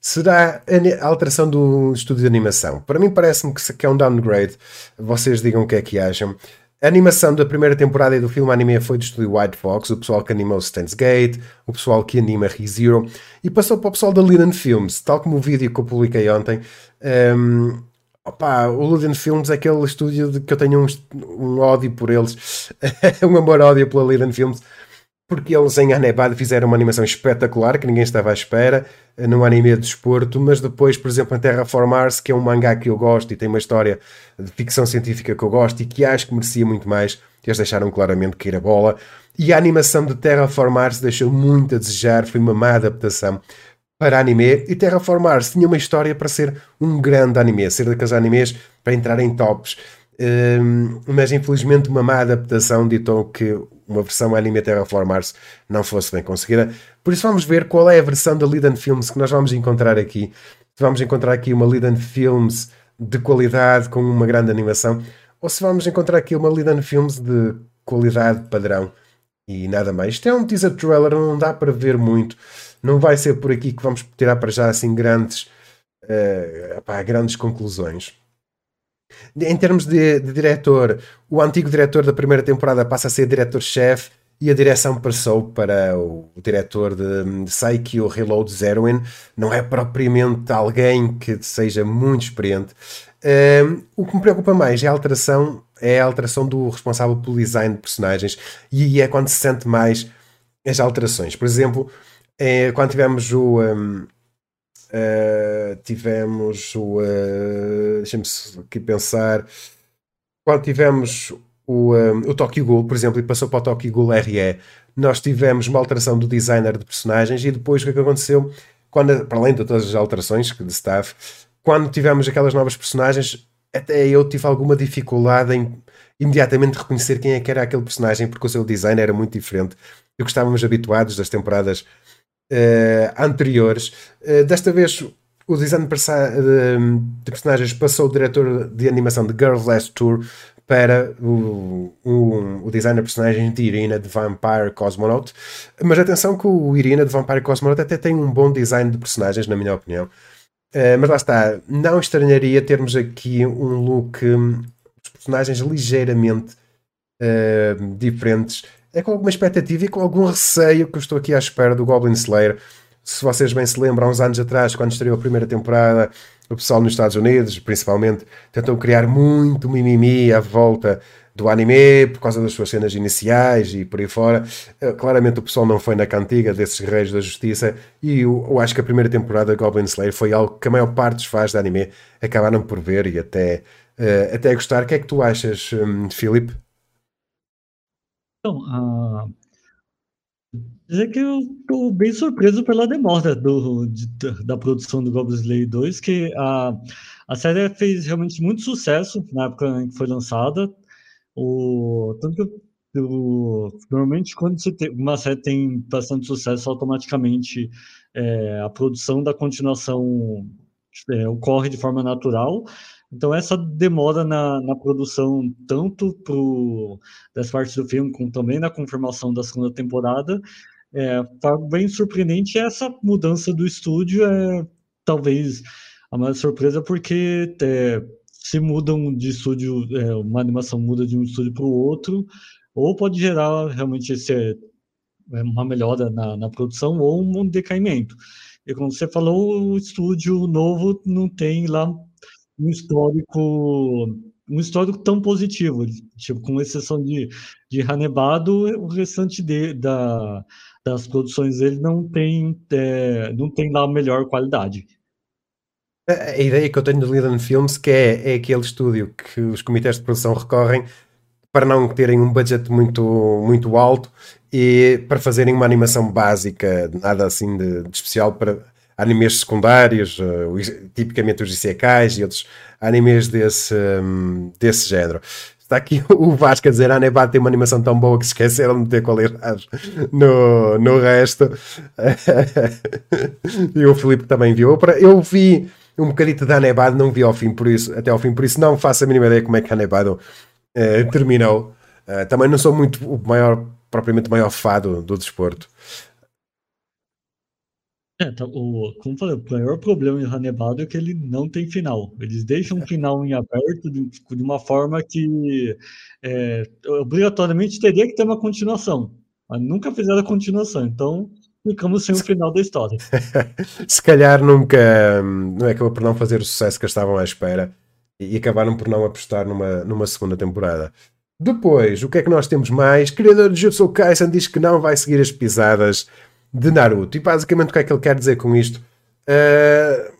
será a alteração do estúdio de animação. Para mim parece-me que é um downgrade. Vocês digam o que é que acham. A animação da primeira temporada do filme anime foi do estúdio White Fox, o pessoal que animou Stan's Gate, o pessoal que anima ReZero, e passou para o pessoal da Linen Films, tal como o vídeo que eu publiquei ontem. Um, opa, o Linen Films é aquele estúdio de que eu tenho um, um ódio por eles, um amor-ódio pela Linen Films, porque eles em Anebad fizeram uma animação espetacular que ninguém estava à espera, num anime de desporto, mas depois, por exemplo, em Terraform Mars, que é um mangá que eu gosto e tem uma história de ficção científica que eu gosto e que acho que merecia muito mais, eles deixaram claramente cair a bola. E a animação de Terraform Mars deixou muito a desejar, foi uma má adaptação. Para anime e Terraform Mars tinha uma história para ser um grande anime, ser daqueles animes para entrar em tops. Um, mas infelizmente uma má adaptação ditou que uma versão anime Terraform Mars não fosse bem conseguida. Por isso vamos ver qual é a versão da Liden Films que nós vamos encontrar aqui. Vamos encontrar aqui uma Liden Films de qualidade com uma grande animação ou se vamos encontrar aqui uma Liden Films de qualidade padrão e nada mais. Isto é um teaser trailer, não dá para ver muito. Não vai ser por aqui que vamos tirar para já assim grandes, uh, pá, grandes conclusões. Em termos de, de, diretor, o antigo diretor da primeira temporada passa a ser diretor-chefe e a direção passou para o, o diretor de, de Saikyo Reload Zeroin. Não é propriamente alguém que seja muito experiente. Uh, o que me preocupa mais é a alteração, é a alteração do responsável pelo design de personagens e é quando se sente mais as alterações. Por exemplo, é, quando tivemos o. Um, uh, eh, tivemos o. Uh, Deixa-me aqui pensar. Quando tivemos o, um, o Tokyo Ghoul, por exemplo, e passou para o Tokyo Ghoul RE, nós tivemos uma alteração do designer de personagens e depois o que, é que aconteceu? Quando, para além de todas as alterações de staff, quando tivemos aquelas novas personagens, até eu tive alguma dificuldade em imediatamente reconhecer quem é que era aquele personagem, porque o seu design era muito diferente do que estávamos habituados das temporadas anteriores. Uh, desta vez, o design de, de, personagens passou o diretor de animação de Girl Last Tour para o, o, o designer de personagens de Irina de Vampire Cosmonaut. Mas atenção que o Irina de Vampire Cosmonaut até tem um bom design de personagens, na minha opinião. Uh, mas lá está, não estranharia termos aqui um look, um, os personagens ligeiramente uh, diferentes é com alguma expectativa e com algum receio que eu estou aqui à espera do Goblin Slayer. Se vocês bem se lembram, há uns anos atrás, quando estreou a primeira temporada, o pessoal nos Estados Unidos, principalmente, tentou criar muito mimimi à volta do anime por causa das suas cenas iniciais e por aí fora. Eh, claramente o pessoal não foi na cantiga desses guerreiros da justiça e eu, eu acho que a primeira temporada de Goblin Slayer foi algo que a maior parte dos fãs de anime acabaram por ver e até, uh, até gostar. O que é que tu achas, um, Filipe? Então, ah, dizer que eu estou bem surpreso pela demora do, de, da produção do Goblin Slayer 2, que a, a série fez realmente muito sucesso na época em que foi lançada. O, tanto que o, normalmente quando você tem, uma série tem bastante sucesso, automaticamente é, a produção da continuação é, ocorre de forma natural. Então, essa demora na, na produção, tanto pro, das partes do filme, como também na confirmação da segunda temporada, é, tá bem surpreendente. Essa mudança do estúdio é talvez a maior surpresa, porque é, se mudam de estúdio, é, uma animação muda de um estúdio para o outro, ou pode gerar realmente esse, é, uma melhora na, na produção ou um decaimento. E como você falou, o estúdio novo não tem lá um histórico um histórico tão positivo, tipo, com exceção de, de Hanebado, o restante de, da, das produções dele não tem, é, não tem lá a melhor qualidade. A, ideia que eu tenho do Linden Films que é, é aquele estúdio que os comitês de produção recorrem para não terem um budget muito, muito alto e para fazerem uma animação básica, nada assim de, de especial para animes secundários, uh, tipicamente os Isekais e outros animes desse, um, desse género. Está aqui o Vasco a dizer: a Anebad tem uma animação tão boa que esqueceram de ter qualidade no, no resto. e o Filipe também viu. Eu vi um bocadito da Anebad, não vi ao fim, por isso, até ao fim, por isso não faço a mínima ideia como é que a Anebad uh, terminou. Uh, também não sou muito o maior, propriamente o maior fado do desporto. É, tá, o, como falei, o maior problema em Hannibal é que ele não tem final. Eles deixam o final em aberto de, de uma forma que é, obrigatoriamente teria que ter uma continuação. Mas nunca fizeram a continuação, então ficamos sem o final da história. Se calhar nunca não é acabou por não fazer o sucesso que estavam à espera e acabaram por não apostar numa, numa segunda temporada. Depois, o que é que nós temos mais? Criador de Jutsu Kaisen diz que não vai seguir as pisadas de Naruto. E basicamente o que é que ele quer dizer com isto? Uh,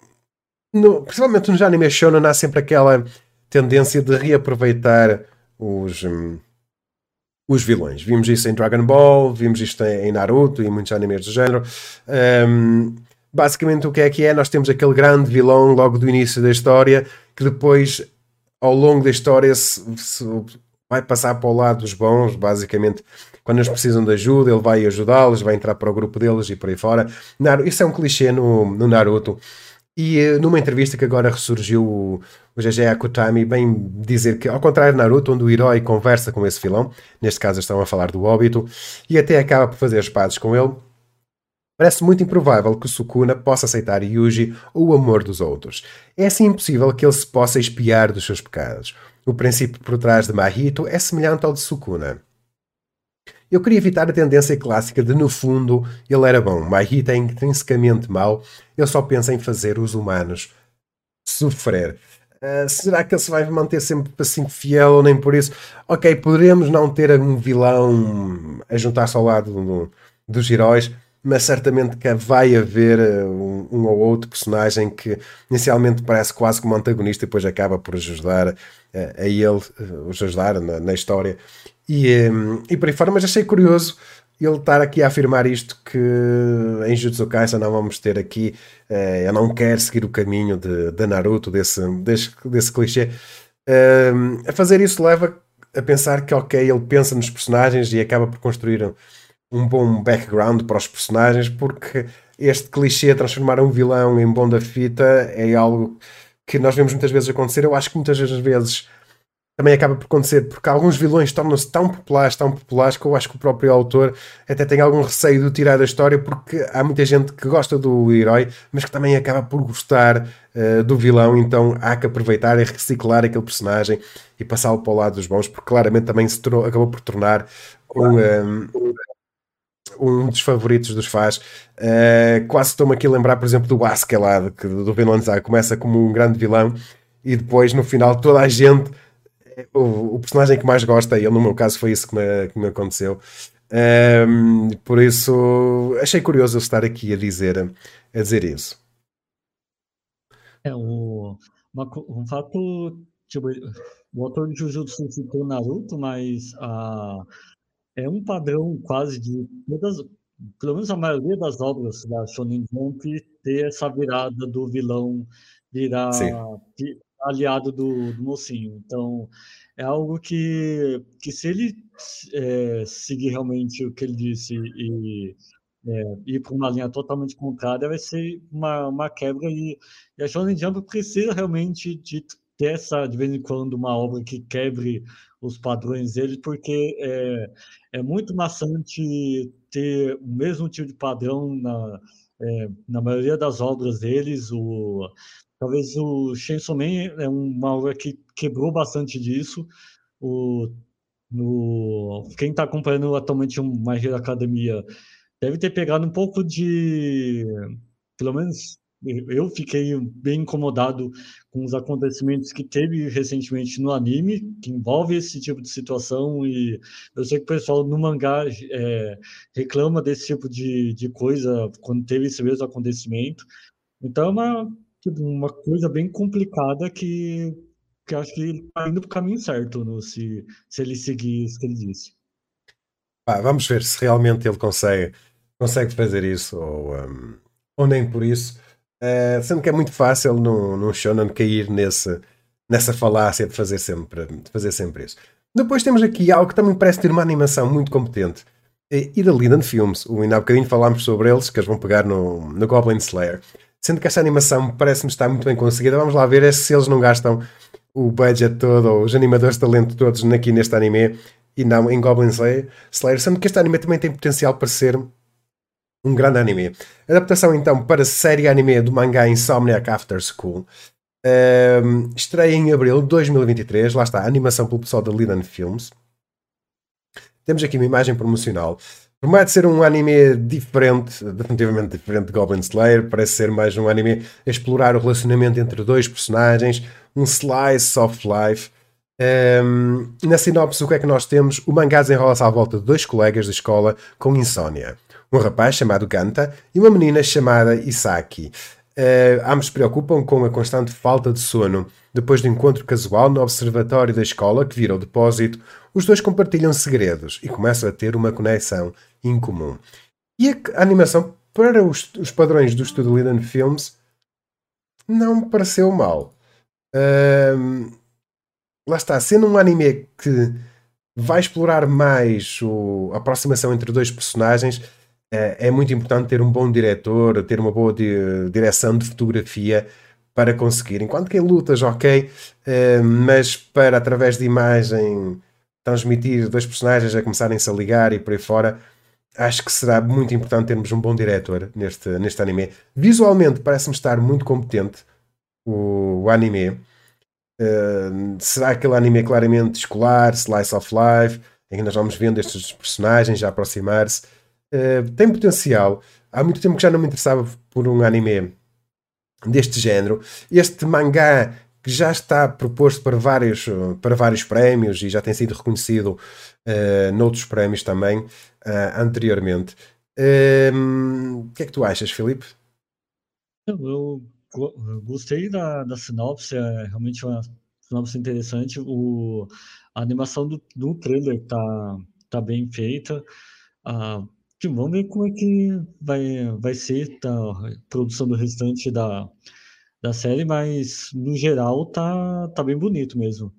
no, principalmente nos animes shonen há sempre aquela tendência de reaproveitar os, um, os vilões. Vimos isso em Dragon Ball, vimos isto em, Naruto e muitos animes do género. Um, basicamente o que é que é? Nós temos aquele grande vilão logo do início da história que depois, ao longo da história, se, se vai passar para o lado dos bons, basicamente. Quando eles precisam de ajuda, ele vai ajudá-los, vai entrar para o grupo deles e por aí fora. Isso é um clichê no, no Naruto. E eh, numa entrevista que agora ressurgiu o, GG Akutami, bem dizer que, ao contrário de Naruto, onde o herói conversa com esse vilão, neste caso estão a falar do Obito, e até acaba por fazer as pazes com ele, Parece muito improvável que Sukuna possa aceitar Yuji ou o amor dos outros. É assim impossível que ele se possa espiar dos seus pecados. O princípio por trás de Mahito é semelhante ao de Sukuna. Eu queria evitar a tendência clássica de, no fundo, ele era bom. Mahito é intrinsecamente mau. Ele só pensa em fazer os humanos sofrer. Uh, será que ele se vai manter sempre assim fiel ou nem por isso? Ok, poderemos não ter um vilão a juntar-se ao lado do, dos heróis, mas certamente que vai haver eh, um, um, ou outro personagem que inicialmente parece quase como antagonista e depois acaba por ajudar uh, a ele, os ajudar na, na história e, um, e por aí fora, mas achei curioso ele estar aqui a afirmar isto que em Jutsu Kaisen não vamos ter aqui uh, eu não quero seguir o caminho de, de Naruto desse, desse, desse clichê uh, a fazer isso leva a pensar que ok, ele pensa nos personagens e acaba por construir um bom background para os personagens, porque este clichê transformar um vilão em bom da fita é algo que nós vemos muitas vezes acontecer. Eu acho que muitas vezes também acaba por acontecer porque alguns vilões tornam-se tão populares, tão populares, que eu acho que o próprio autor até tem algum receio de tirar da história, porque há muita gente que gosta do herói, mas que também acaba por gostar uh, do vilão, então há que aproveitar e reciclar aquele personagem e passá-lo para o lado dos bons, porque claramente também se tornou, acabou por tornar um, um, um dos favoritos dos fãs. Uh, quase estou-me aqui a lembrar, por exemplo, do Askeladd, que do Vinland Saga começa como um grande vilão e depois no final toda a gente o, o personagem que mais gosta, e ele no meu caso foi isso que me, que me aconteceu. Um, por isso achei curioso estar aqui a dizer, a dizer isso. É, o, uma, um fato, tipo, o autor de Jujutsu citou Naruto, mas a, é um padrão quase de todas, pelo menos a maioria das obras da Shonen Jump ter essa virada do vilão virar aliado do, do mocinho. Então, é algo que, que se ele é, seguir realmente o que ele disse e é, ir para uma linha totalmente contrária, vai ser uma, uma quebra. E, e a Shonen Jump precisa realmente de ter essa, de vez em quando, uma obra que quebre os padrões dele, porque é, é muito maçante ter o mesmo tipo de padrão na, é, na maioria das obras deles. O, Talvez o Chainsaw Man é uma obra que quebrou bastante disso. O, no, quem está acompanhando atualmente o My Hero Academia deve ter pegado um pouco de. Pelo menos eu fiquei bem incomodado com os acontecimentos que teve recentemente no anime, que envolve esse tipo de situação, e eu sei que o pessoal no mangá é, reclama desse tipo de, de coisa quando teve esse mesmo acontecimento. Então é uma uma coisa bem complicada que, que acho que ele está indo para o caminho certo no, se, se ele seguir isso que ele disse. Ah, vamos ver se realmente ele consegue, consegue fazer isso ou, um, ou nem por isso. Uh, sendo que é muito fácil no, no Shonen cair nesse, nessa falácia de fazer, sempre, de fazer sempre isso. Depois temos aqui algo que também parece ter uma animação muito competente. E da Linden Films. O, ainda há bocadinho falámos sobre eles, que eles vão pegar no, no Goblin Slayer. Sendo que essa animação parece-me estar muito bem conseguida. Vamos lá ver é se eles não gastam o budget todo, ou os animadores de talento todos aqui neste anime e não em Goblin Slayer, sendo que este anime também tem potencial para ser um grande anime. Adaptação então para série anime do mangá Insomniac After School. Um, estreia em abril de 2023. Lá está, animação pelo pessoal da Liden Films. Temos aqui uma imagem promocional Promete ser um anime diferente, definitivamente diferente de Goblin Slayer. Parece ser mais um anime a explorar o relacionamento entre dois personagens, um slice of life. Um, na sinopse, o que é que nós temos? O mangá desenrola-se à volta de dois colegas de escola com insônia. Um rapaz chamado Ganta e uma menina chamada Isaki. Uh, ambos se preocupam com a constante falta de sono. Depois do encontro casual no observatório da escola, que vira o depósito, os dois compartilham segredos e começam a ter uma conexão incomum. E a animação para os, os padrões do Studio Liden Films, não me pareceu mal. Um, lá está, sendo um anime que vai explorar mais o, a aproximação entre dois personagens, é, é muito importante ter um bom diretor, ter uma boa di direção de fotografia para conseguir. Enquanto que em lutas, ok, uh, mas para através de imagem transmitir dois personagens a começarem-se a ligar e por aí fora, acho que será muito importante termos um bom diretor neste, neste anime. Visualmente parece-me estar muito competente o, o anime. Uh, será aquele anime claramente escolar, slice of life, em que nós vamos vendo estes personagens a aproximar-se. Uh, tem potencial. Há muito tempo que já não me interessava por um anime deste género. Este mangá que já está proposto para vários, para vários prémios e já tem sido reconhecido uh, noutros prémios também uh, anteriormente. Uh, o que é que tu achas, Filipe? Eu, eu gostei da, da sinopse, é realmente uma sinopse interessante. O, a animação do, do trailer tá, tá bem feita. Uh, vamos ver como é que vai, vai ser tá, a produção do restante da, da série, mas no geral tá, tá bem bonito mesmo.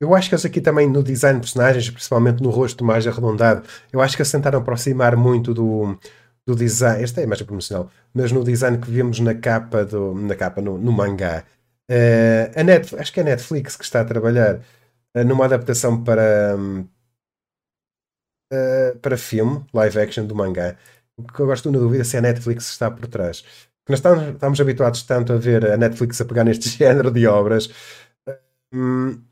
Eu acho que eles aqui também no design de personagens, principalmente no rosto mais arredondado, eu acho que eles tentaram aproximar muito do, do design. Esta é a imagem promocional, mas no design que vimos na capa, do, na capa no, no mangá. Uh, a Net, acho que é a Netflix que está a trabalhar uh, numa adaptação para, uh, para filme, live action do mangá. O que eu gosto na dúvida se é a Netflix está por trás. Nós estamos, estamos habituados tanto a ver a Netflix a pegar neste género de obras. Hum,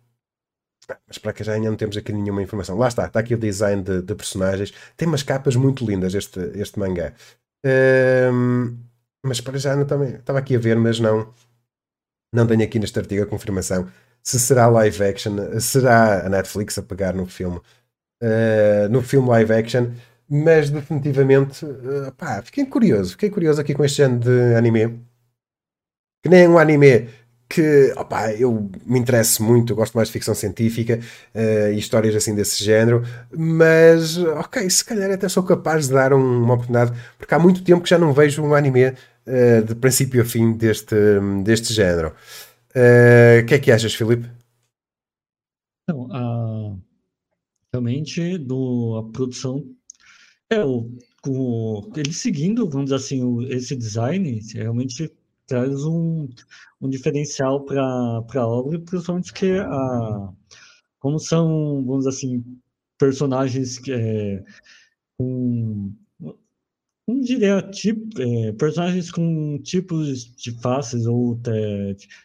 mas para que já ainda não temos aqui nenhuma informação. Lá está, está aqui o design de, de personagens. Tem umas capas muito lindas este, este mangá. Hum, mas para já não também estava aqui a ver, mas não não tenho aqui neste artigo a confirmação se será live action, será a Netflix a pegar no filme, uh, no filme live action mas definitivamente, uh, pá, fiquei curioso, fiquei curioso aqui com este género de anime, que nem é um anime que opa, eu me interesso muito, gosto mais de ficção científica uh, e histórias assim desse género, mas ok, se calhar até sou capaz de dar um, uma oportunidade, porque há muito tempo que já não vejo um anime uh, de princípio a fim deste, deste género. O que é que achas, Filipe? Então, uh, realmente do, a produção. É, o, o, ele seguindo, vamos dizer assim, o, esse design realmente traz um, um diferencial para a obra, principalmente que a, como são, vamos dizer assim, personagens que, é, com, diria tipo, é, personagens com tipos de faces ou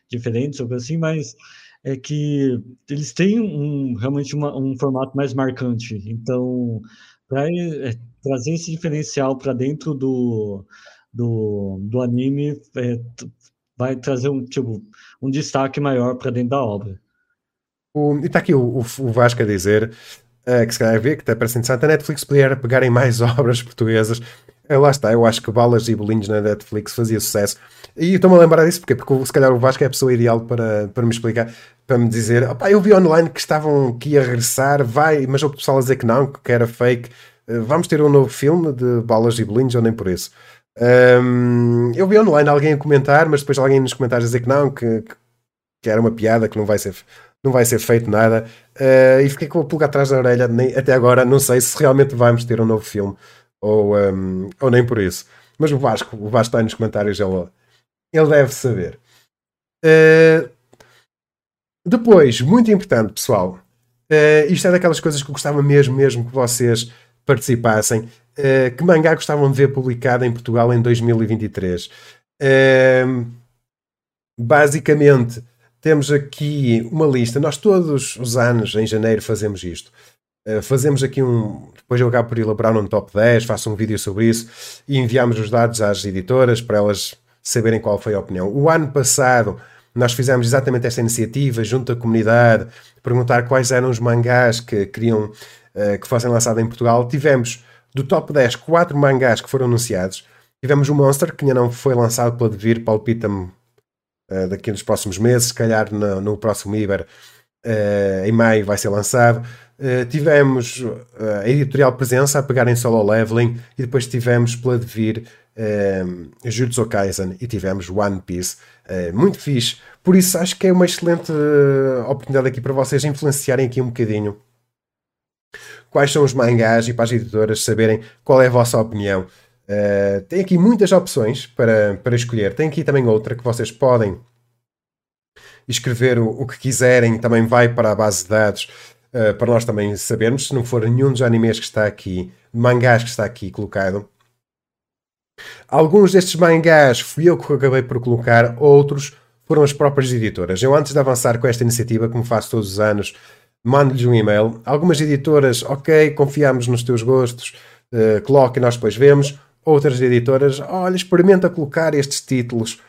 diferentes ou assim, mas é que eles têm um, realmente uma, um formato mais marcante. Então, para é, trazer esse diferencial para dentro do, do, do anime é, vai trazer um, tipo, um destaque maior para dentro da obra. O, e está aqui o, o, Vasco a dizer uh, que se calhar vê que até parece interessante a Netflix podia pegar em mais obras portuguesas. Uh, lá está, eu acho que Balas e Bolinhos na Netflix fazia sucesso. E estou-me a lembrar disso porque, porque se calhar o Vasco é a pessoa ideal para, para me explicar, para me dizer: eu vi online que estavam que ia regressar, vai, mas o pessoal a dizer que não, que era fake. Eh, vamos ter um novo filme de balas e bolinhos ou nem por isso. Um, eu vi online alguém a comentar, mas depois alguém nos comentários a dizer que não, que, que era uma piada, que não vai ser, não vai ser feito nada. Uh, e fiquei com a pulga atrás da orelha. Nem, até agora não sei se realmente vamos ter um novo filme ou, um, ou nem por isso. Mas o Vasco, o Vasco está nos comentários, ele, ele deve saber. Uh, depois, muito importante, pessoal. Uh, isto é daquelas coisas que eu gostava mesmo, mesmo que vocês participassem. Uh, que mangá gostavam de ver publicado em Portugal em 2023? Uh, basicamente, temos aqui uma lista. Nós todos os anos, em janeiro, fazemos isto. Uh, fazemos aqui um. Depois eu acabo por elaborar um top 10, faço um vídeo sobre isso e enviamos os dados às editoras para elas saberem qual foi a opinião. O ano passado nós fizemos exatamente esta iniciativa junto à comunidade, perguntar quais eram os mangás que queriam uh, que fossem lançados em Portugal. Tivemos do top 10 quatro mangás que foram anunciados. Tivemos o Monster, que ainda não foi lançado pela Devir, palpita-me uh, daqui nos próximos meses, se calhar no, no próximo Iber uh, em maio vai ser lançado. Uh, tivemos a editorial Presença a pegar em Solo Leveling e depois tivemos pela Devir uh, Jujutsu Kaisen e tivemos One Piece. Uh, muito fixe. Por isso acho que é uma excelente oportunidade aqui para vocês influenciarem aqui um bocadinho quais são os mangás e para as editoras saberem qual é a vossa opinião. Uh, tem aqui muitas opções para, para escolher. Tem aqui também outra que vocês podem escrever o, o que quiserem, também vai para a base de dados uh, para nós também sabermos. Se não for nenhum dos animes que está aqui, mangás que está aqui colocado. Alguns destes mangás fui eu que acabei por colocar, outros foram as próprias editoras. Eu, antes de avançar com esta iniciativa, como faço todos os anos, mando-lhes um e-mail. Algumas editoras, ok, confiamos nos teus gostos, uh, coloque e nós depois vemos. Outras editoras, olha, experimenta colocar estes títulos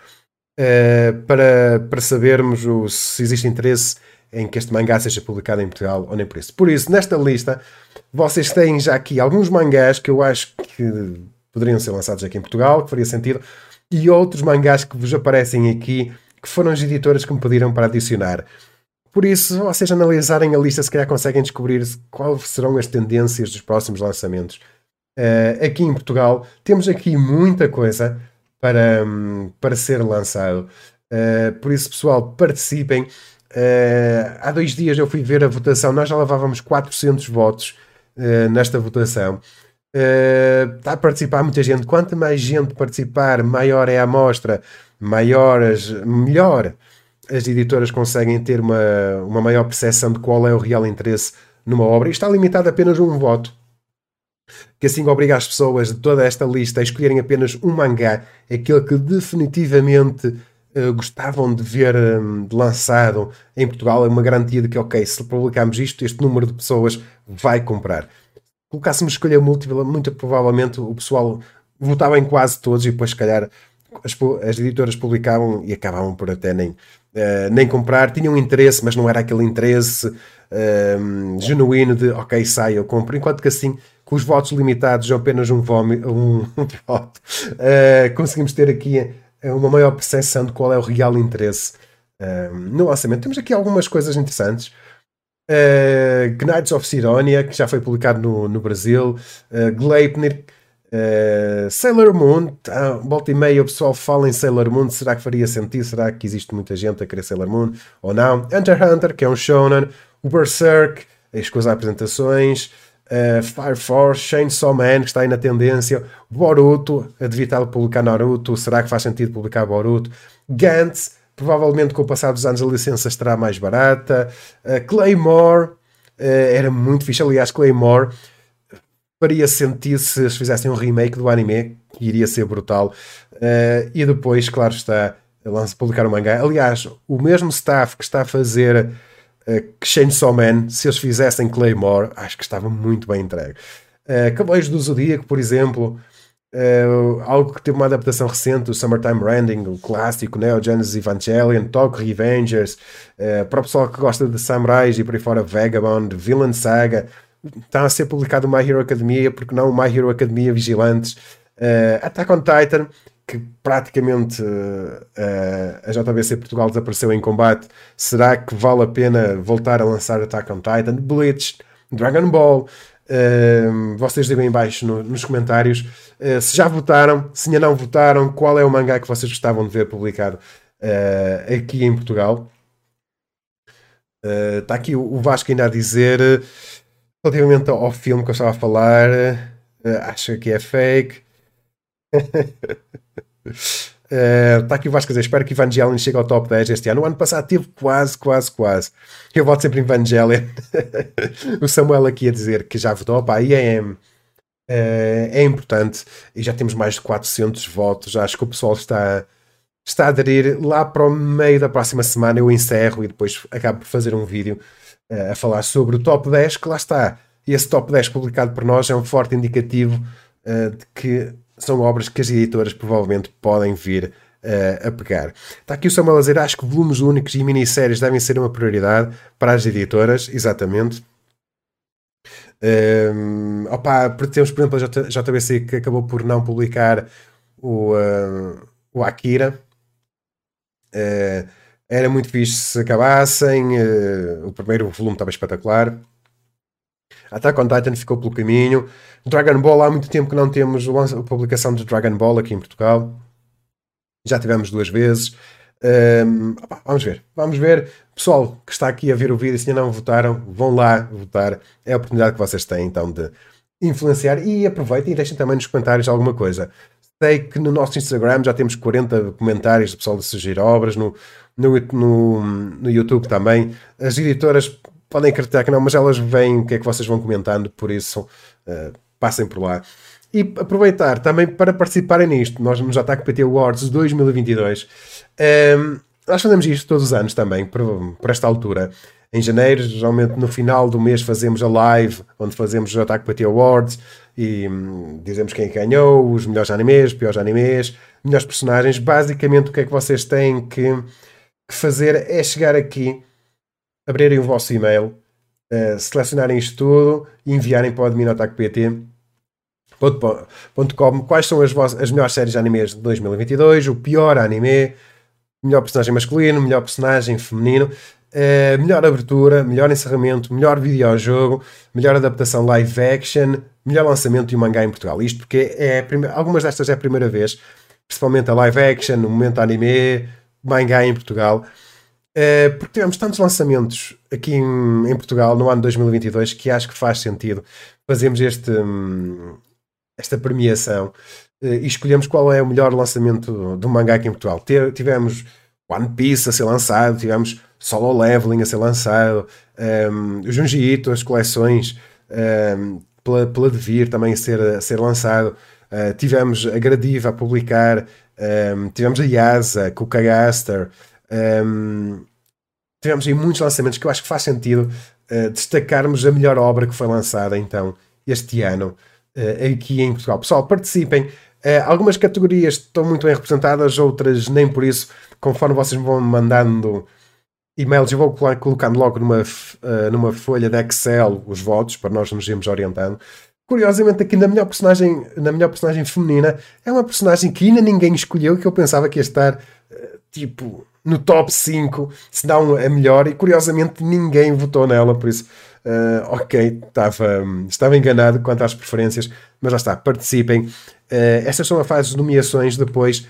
uh, para, para sabermos o, se existe interesse em que este mangá seja publicado em Portugal ou nem por isso. Por isso, nesta lista, vocês têm já aqui alguns mangás que eu acho que poderiam ser lançados aqui em Portugal, que faria sentido, e outros mangás que vos aparecem aqui, que foram as editoras que me pediram para adicionar. Por isso, vocês analisarem a lista, se calhar conseguem descobrir quais serão as tendências dos próximos lançamentos. Uh, aqui em Portugal, temos aqui muita coisa para, um, para ser lançado. Uh, por isso, pessoal, participem. Uh, há dois dias eu fui ver a votação, nós já levávamos 400 votos nesta votação. está a participar muita gente. Quanto mais gente participar, maior é a amostra, maiores, melhor as editoras conseguem ter uma, uma maior percepção de qual é o real interesse numa obra e está limitado a apenas um voto. Que assim obriga as pessoas de toda esta lista a escolherem apenas um mangá, aquele que definitivamente uh, gostavam de ver um, lançado em Portugal. É uma garantia de que, ok, se publicarmos isto, este número de pessoas vai comprar. Colocássemos escolha múltipla, muito provavelmente o pessoal votava em quase todos e depois, se calhar, as, as editoras publicavam e acabavam por até nem uh, nem comprar, tinham interesse, mas não era aquele interesse uh, genuíno de ok, sai, eu compro, enquanto que assim, os votos limitados a apenas um, um, um voto, uh, conseguimos ter aqui uma maior percepção de qual é o real interesse no lançamento. Temos aqui algumas coisas interessantes. Uh, Knights of Sidonia, que já foi publicado no, no Brasil, uh, Gleipnir, Uh, Sailor Moon, tá, volta e meia o pessoal fala em Sailor Moon, será que faria sentido? Será que existe muita gente a querer Sailor Moon ou não? Hunter x Hunter, que é um shonen, o Berserk, as coisas apresentações, uh, Fire Force, Chainsaw Man, que está aí na tendência, Boruto, devia publicar Naruto, será que faz sentido publicar Boruto? Gantz, provavelmente com o passar dos anos a licença estará mais barata, uh, Claymore, era muito fixe, aliás, Claymore faria sentido se eles fizessem um remake do anime, que iria ser brutal. Uh, e depois, claro está, lança publicar o mangá. Aliás, o mesmo staff que está a fazer uh, Chainsaw Man, se eles fizessem Claymore, acho que estava muito bem entregue. Uh, Cavaleiros do Zodíaco, por exemplo, uh, algo que teve uma adaptação recente, o Summertime Rending, o clássico, Neo Genesis Evangelion, Tokyo Revengers, uh, para o pessoal que gosta de samurais e por aí fora, Vagabond, Villain Saga, está a ser publicado o My Hero Academia, porque não o My Hero Academia Vigilantes, uh, Attack on Titan, que praticamente uh, a JBC Portugal desapareceu em combate. Será que vale a pena voltar a lançar Attack on Titan? Bleach, Dragon Ball. Uh, vocês digam em baixo no, nos comentários uh, se já votaram, se ainda não votaram, qual é o mangá que vocês gostavam de ver publicado aqui em Portugal. Está aqui o, Vasco ainda a dizer Relativamente ao filme que eu estava a falar, acho que é fake. Está uh, aqui o Vasco a dizer, espero que Evangelion chegue ao top 10 este ano. O ano passado teve quase, quase, quase. Eu voto sempre em Evangelion. o Samuel aqui a dizer que já votou. Pá, e é, é, é importante. E já temos mais de 400 votos. Acho que o pessoal está, está a aderir. Lá para o meio da próxima semana eu encerro e depois acabo por fazer um vídeo a falar sobre o top 10, que lá está. Esse top 10 publicado por nós é um forte indicativo uh, de que são obras que as editoras provavelmente podem vir uh, a pegar. Está aqui o Samuel a dizer: acho que volumes únicos e minisséries devem ser uma prioridade para as editoras, exatamente. Um, ehm, opa, temos, por exemplo, a JBC que acabou por não publicar o, uh, o Akira. Uh, era muito fixe se acabassem. O primeiro volume estava espetacular. Attack on Titan ficou pelo caminho. Dragon Ball, há muito tempo que não temos a publicação de Dragon Ball aqui em Portugal. Já tivemos duas vezes. Um, vamos ver, vamos ver. Pessoal que está aqui a ver o vídeo, se ainda não votaram, vão lá votar. É a oportunidade que vocês têm então de influenciar e aproveitem e deixem também nos comentários alguma coisa. Sei que no nosso Instagram já temos 40 comentários do pessoal de sugerir obras, no, no, no, no YouTube também. As editoras podem acreditar que não, mas elas veem o que é que vocês vão comentando, por isso uh, passem por lá. E aproveitar também para participarem nisto. Nós nos Ataque PT Awards 2022. Um, ehm, nós fazemos isto todos os anos também, por, esta altura. Em janeiro, geralmente no final do mês, fazemos a live, onde fazemos o Ataque PT Awards e hum, dizemos quem ganhou, os melhores animes, piores animes, melhores personagens. Basicamente, o que é que vocês têm que, que fazer é chegar aqui abrirem o vosso e-mail, uh, selecionarem isto tudo e enviarem para o adminotacpt.com quais são as, as melhores séries de animes de 2022, o pior anime, melhor personagem masculino, melhor personagem feminino, uh, melhor abertura, melhor encerramento, melhor videojogo, melhor adaptação live action, melhor lançamento de um mangá em Portugal. Isto porque é algumas destas é a primeira vez, principalmente a live action, no momento anime, mangá em Portugal. Uh, porque tivemos tantos lançamentos aqui em, em, Portugal no ano 2022 que acho que faz sentido fazermos este, um, esta premiação uh, e escolhemos qual é o melhor lançamento do mangá aqui em Portugal. Tivemos One Piece a ser lançado, tivemos Solo Leveling a ser lançado, um, o Junji Ito, as coleções um, pela, pela Devir também a ser, a ser lançado. Uh, tivemos a Gradiva a publicar, um, tivemos a Yasa, com o Kagaster, um, tivemos aí muitos lançamentos que eu acho que faz sentido uh, destacarmos a melhor obra que foi lançada então este ano uh, aqui em Portugal. Pessoal, participem. Uh, algumas categorias estão muito bem representadas, outras nem por isso. Conforme vocês vão mandando e-mails, eu vou colocando logo numa, numa folha de Excel os votos para nós nos irmos orientando. Curiosamente, aqui na melhor personagem, na melhor personagem feminina, é uma personagem que ainda ninguém escolheu, que eu pensava que ia estar tipo no top 5, se não a melhor, e curiosamente ninguém votou nela, por isso, uh, ok, estava, estava enganado quanto às preferências, mas já está, participem. Uh, estas são a fase de nomeações, depois,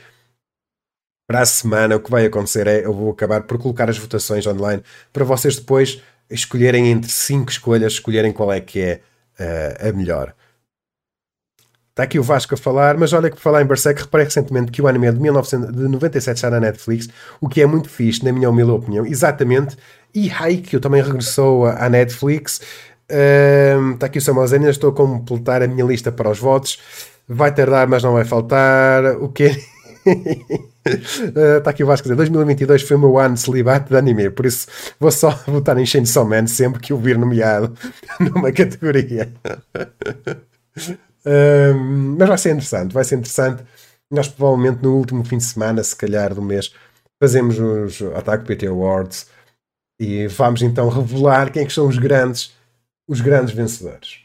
para a semana, o que vai acontecer é, eu vou acabar por colocar as votações online, para vocês depois escolherem entre 5 escolhas, escolherem qual é que é uh, a melhor. Está aqui o Vasco a falar, mas olha que por falar em Berserk, reparei recentemente que o anime é de 1997 está na Netflix, o que é muito fixe, na minha humilde opinião. Exatamente. E Haikyuu também regressou à Netflix. Um, está aqui o Samuel Zen, estou a completar a minha lista para os votos. Vai tardar, mas não vai faltar. O quê? uh, está aqui o Vasco a dizer: 2022 foi o meu ano de celibato de anime, por isso vou só votar em Chainsaw Man sempre que o vir nomeado numa categoria. Mas vai ser interessante, vai ser interessante. Nós provavelmente no último fim de semana, se calhar do mês, fazemos os Ataque PT Awards e vamos então revelar quem é que são os grandes, os grandes vencedores.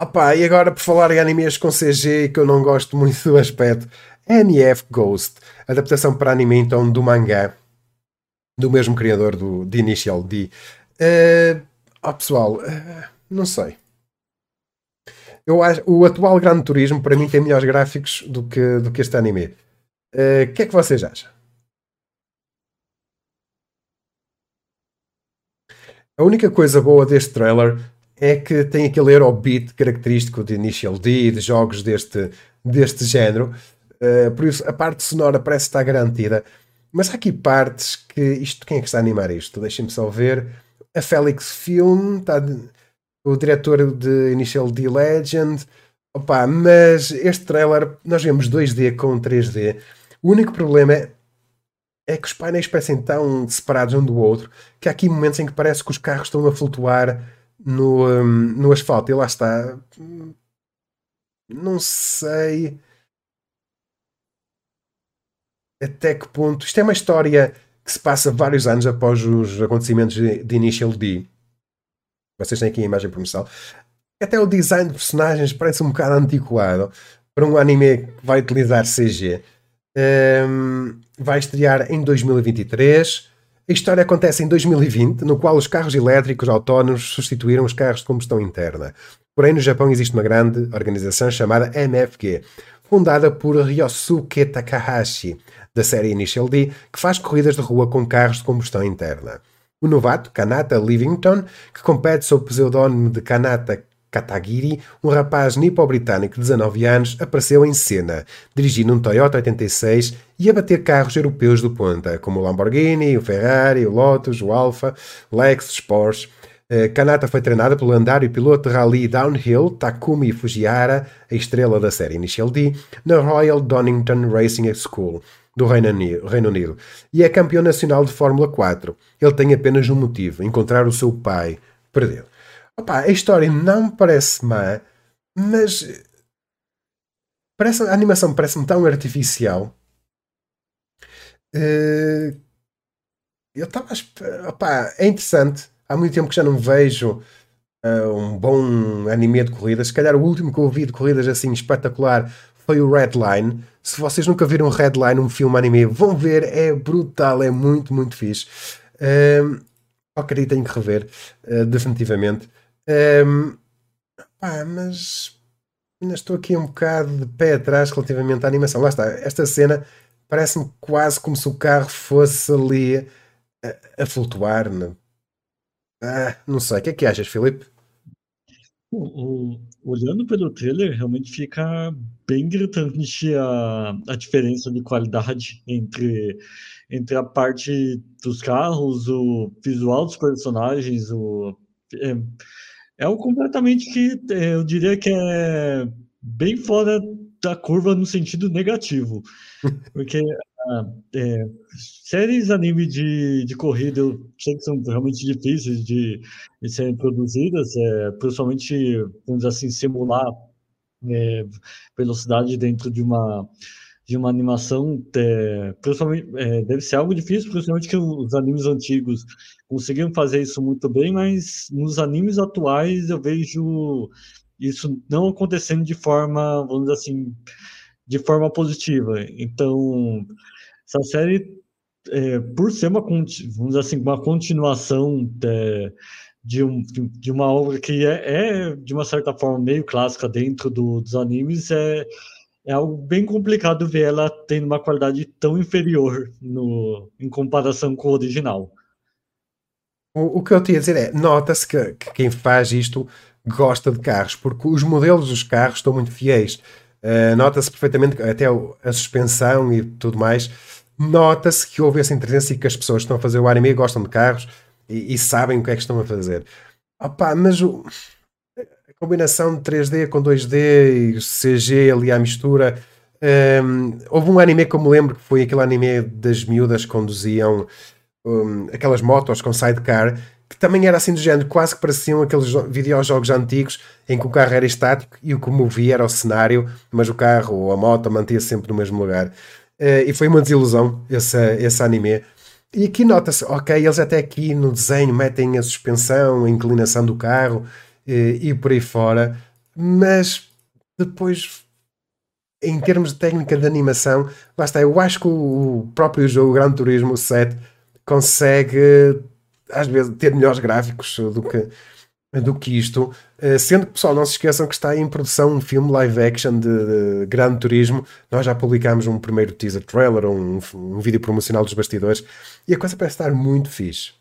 Opa, e agora por falar em animes com CG que eu não gosto muito do aspecto, NF Ghost, adaptação para anime então do mangá do mesmo criador do The Initial D. Uh, oh, pessoal, uh, não sei. Eu acho, o atual Gran Turismo para mim tem melhores gráficos do que, do que este anime. O uh, que é que vocês acham? A única coisa boa deste trailer é que tem aquele aerobeat característico de Initial D, de jogos deste, deste género. Uh, por isso, a parte sonora parece estar garantida. Mas há aqui partes que. Isto, quem é que está a animar isto? Deixem-me só ver. A Felix Film está. De, o diretor de Initial D Legend. Opa, mas este trailer, nós vemos 2D com 3D. O único problema é, é que os painéis parecem tão separados um do outro que há aqui momentos em que parece que os carros estão a flutuar no, um, no asfalto. E lá está. Não sei até que ponto. Isto é uma história que se passa vários anos após os acontecimentos de, de Initial D. Vocês têm aqui a imagem promocional. Até o design de personagens parece um bocado antiquado para um anime que vai utilizar CG. Um, vai estrear em 2023. A história acontece em 2020, no qual os carros elétricos autónomos substituíram os carros de combustão interna. Porém, no Japão existe uma grande organização chamada MFG, fundada por Ryosuke Takahashi, da série Initial D, que faz corridas de rua com carros de combustão interna. O novato, Kanata Livington, que compete sob o pseudónimo de Kanata Katagiri, um rapaz nipo-britânico de 19 anos, apareceu em cena, dirigindo um Toyota 86 e a bater carros europeus do ponta, como o Lamborghini, o Ferrari, o Lotus, o Alfa, Lexus, Porsche. Eh, Kanata foi treinada pelo lendário piloto de rally downhill Takumi Fujiara, a estrela da série Initial D, na Royal Donington Racing School do Reino Unido, e é campeão nacional de Fórmula 4. Ele tem apenas um motivo: encontrar o seu pai perdido. Opa, a história não parece má, mas parece, a animação parece-me tão artificial. Uh, eu estava é interessante. Há muito tempo que já não vejo uh, um bom anime de corridas. Se calhar o último que eu vi de corridas assim espetacular foi o Redline. Se vocês nunca viram Redline, um filme anime, vão ver, é brutal, é muito, muito fixe. Um, ok, tenho que rever, uh, definitivamente. Um, pá, mas ainda estou aqui um bocado de pé atrás relativamente à animação. Lá está, esta cena parece-me quase como se o carro fosse ali a, a flutuar. Né? Ah, não sei, o que é que achas, Filipe? O, olhando pelo trailer, realmente fica bem gritante a, a diferença de qualidade entre, entre a parte dos carros, o visual dos personagens, o, é, é algo completamente que é, eu diria que é bem fora da curva no sentido negativo. Porque é, séries anime de, de corrida eu sei que são realmente difíceis de, de serem produzidas, é, principalmente, vamos dizer assim, simular é, velocidade dentro de uma de uma animação, é, principalmente, é, deve ser algo difícil, principalmente que os animes antigos conseguiam fazer isso muito bem, mas nos animes atuais eu vejo isso não acontecendo de forma, vamos dizer assim, de forma positiva. Então, essa série, é, por ser uma, vamos assim, uma continuação de, de, um, de uma obra que é, é, de uma certa forma, meio clássica dentro do, dos animes, é, é algo bem complicado ver ela tendo uma qualidade tão inferior no, em comparação com o original. O, o que eu tinha a dizer é, nota-se que, que, quem faz isto gosta de carros, porque os modelos dos carros estão muito fiéis. Uh, nota-se perfeitamente, até a suspensão e tudo mais, nota-se que houve essa inteligência e que as pessoas que estão a fazer o anime gostam de carros e, e sabem o que é que estão a fazer. Opa, mas o combinação de 3D com 2D e CG ali à mistura. Um, houve um anime que eu me lembro que foi aquele anime das miúdas que conduziam um, aquelas motos com sidecar, que também era assim do género, quase que pareciam aqueles videojogos antigos em que o carro era estático e o que movia era o cenário, mas o carro ou a moto mantia-se sempre no mesmo lugar. Uh, e foi uma desilusão esse, esse anime. E aqui nota-se, ok, eles até aqui no desenho metem a suspensão, a inclinação do carro, e, e por aí fora, mas depois em termos de técnica de animação, lá está, eu acho que o próprio jogo Gran Turismo 7 consegue às vezes ter melhores gráficos do que, do que isto, eh, sendo que pessoal, não se esqueçam que está em produção um filme live action de, de Gran Turismo. Nós já publicámos um primeiro teaser trailer, um, um vídeo promocional dos bastidores, e a coisa parece estar muito fixe.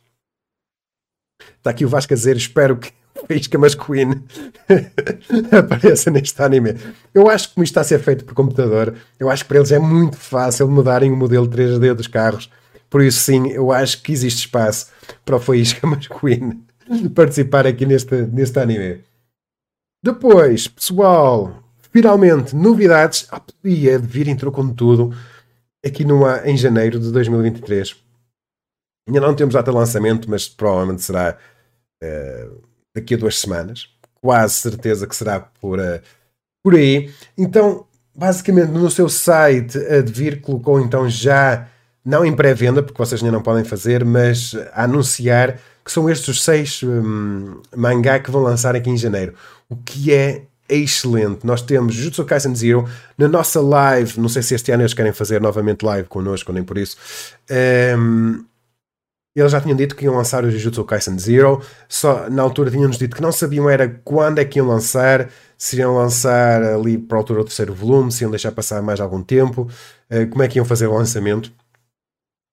Está aqui o Vasco a dizer: espero que Faísca Queen apareça neste anime. Eu acho que como isto está a ser feito por computador, eu acho que para eles é muito fácil mudarem o modelo 3D dos carros. Por isso, sim, eu acho que existe espaço para o Faísca Queen participar aqui neste, neste anime. Depois, pessoal, finalmente, novidades. A podia de vir entrou com tudo aqui numa, em janeiro de 2023. Ainda não temos data de lançamento, mas provavelmente será. Uh, daqui a duas semanas. Quase certeza que será por, uh, por aí. Então, basicamente, no seu site, a Devir colocou então já, não em pré-venda, porque vocês ainda não podem fazer, mas a anunciar que são estes os seis um, mangá que vão lançar aqui em janeiro. O que é excelente. Nós temos Jutsu Kaisen Zero na nossa live. Não sei se este ano eles querem fazer novamente live connosco, nem por isso. Um, Eles já tinham dito que iam lançar o Jujutsu Kaisen Zero, só na altura tinham-nos dito que não sabiam era quando é que iam lançar, se iam lançar ali para a altura do terceiro volume, se iam deixar passar mais algum tempo, uh, como é que iam fazer o lançamento.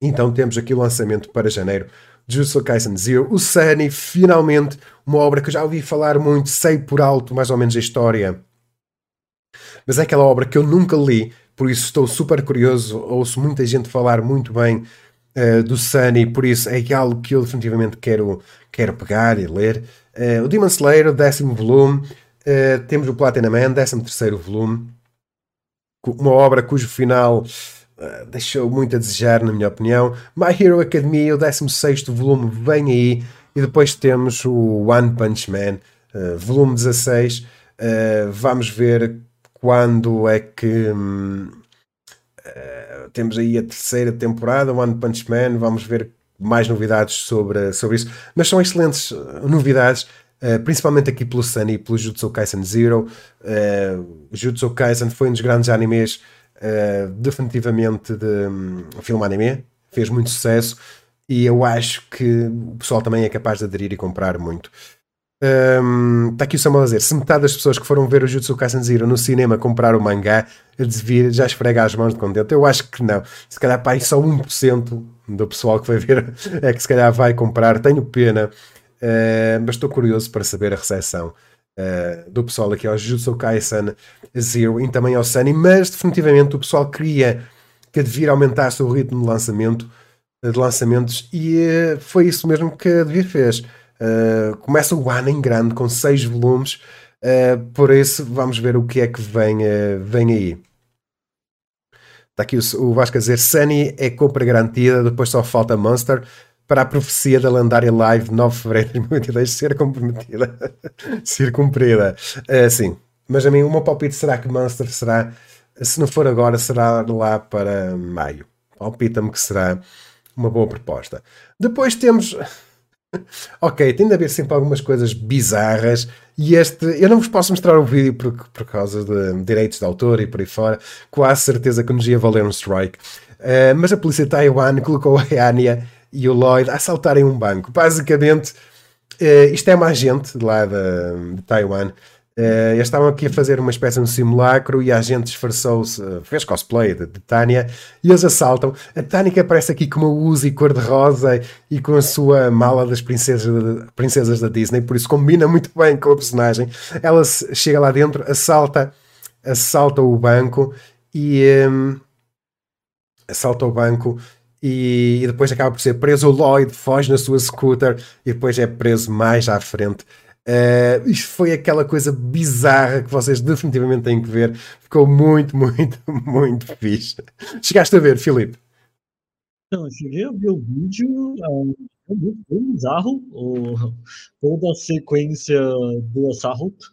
Então temos aqui o lançamento para janeiro Jujutsu Kaisen Zero. O Sunny, finalmente, uma obra que eu já ouvi falar muito, sei por alto mais ou menos a história, mas é aquela obra que eu nunca li, por isso estou super curioso, ouço muita gente falar muito bem uh, do Sunny, por isso é algo que eu definitivamente quero, quero pegar e ler. Uh, o Demon Slayer, décimo volume, uh, temos o Platinum Man, décimo terceiro volume, uma obra cujo final deixou muito a desejar, na minha opinião. My Hero Academia, o 16 volume, vem aí. E depois temos o One Punch Man, volume 16. vamos ver quando é que. Hum, temos aí a terceira temporada, One Punch Man, vamos ver mais novidades sobre, sobre isso, mas são excelentes uh, novidades, uh, principalmente aqui pelo Sunny e pelo Jutsu Kaisen Zero. Uh, Jutsu Kaisen foi um dos grandes animes, uh, definitivamente, de um, filme anime, fez muito sucesso e eu acho que o pessoal também é capaz de aderir e comprar muito. Está um, aqui o Samuel a dizer: se metade das pessoas que foram ver o Jutsu Kaisen Zero no cinema comprar o mangá, devia já esfrega as mãos de contente. Eu acho que não. Se calhar, pá, só 1% do pessoal que vai ver é que se calhar vai comprar. Tenho pena, uh, mas estou curioso para saber a recepção uh, do pessoal aqui ao Jutsu Kaisen Zero e também ao Sunny. Mas definitivamente o pessoal queria que devia aumentar o ritmo de lançamento de lançamentos e uh, foi isso mesmo que a Devir fez Uh, começa o ano em grande com seis volumes, uh, por isso vamos ver o que é que vem, vem aí. Está aqui o, o Vasco a dizer: Sunny é compra garantida, depois só falta Monster para a profecia da lendária live 9 de fevereiro de 2022 ser comprometida, ser cumprida. sim, mas a mim o meu palpite será que Monster será, se não for agora, será lá para maio. Palpita-me que será uma boa proposta. Depois temos ok, tem de haver sempre algumas coisas bizarras e este, eu não vos posso mostrar o vídeo por, por causa de direitos de autor e por aí fora, quase certeza que nos ia valer um strike. Uh, mas a polícia de Taiwan colocou a Anya e o Lloyd a assaltarem um banco. Basicamente, uh, isto é uma agente lá de, de Taiwan Uh, eles estavam aqui a fazer uma espécie de um simulacro e a gente disfarçou-se, uh, fez cosplay de, de, Tânia e eles assaltam. A Tânia que aparece aqui com uma Uzi cor-de-rosa e com a sua mala das princesas, princesas da Disney, por isso combina muito bem com a personagem. Ela chega lá dentro, assalta, assalta o banco e. Um, assalta o banco e, e, depois acaba por ser preso. O Lloyd foge na sua scooter e depois é preso mais à frente Uh, isto foi aquela coisa bizarra que vocês definitivamente têm que ver. Ficou muito, muito, muito fixe. Chegaste a ver, Filipe? Não, eu cheguei a ver o vídeo, é muito bizarro, o, toda a sequência do assalto.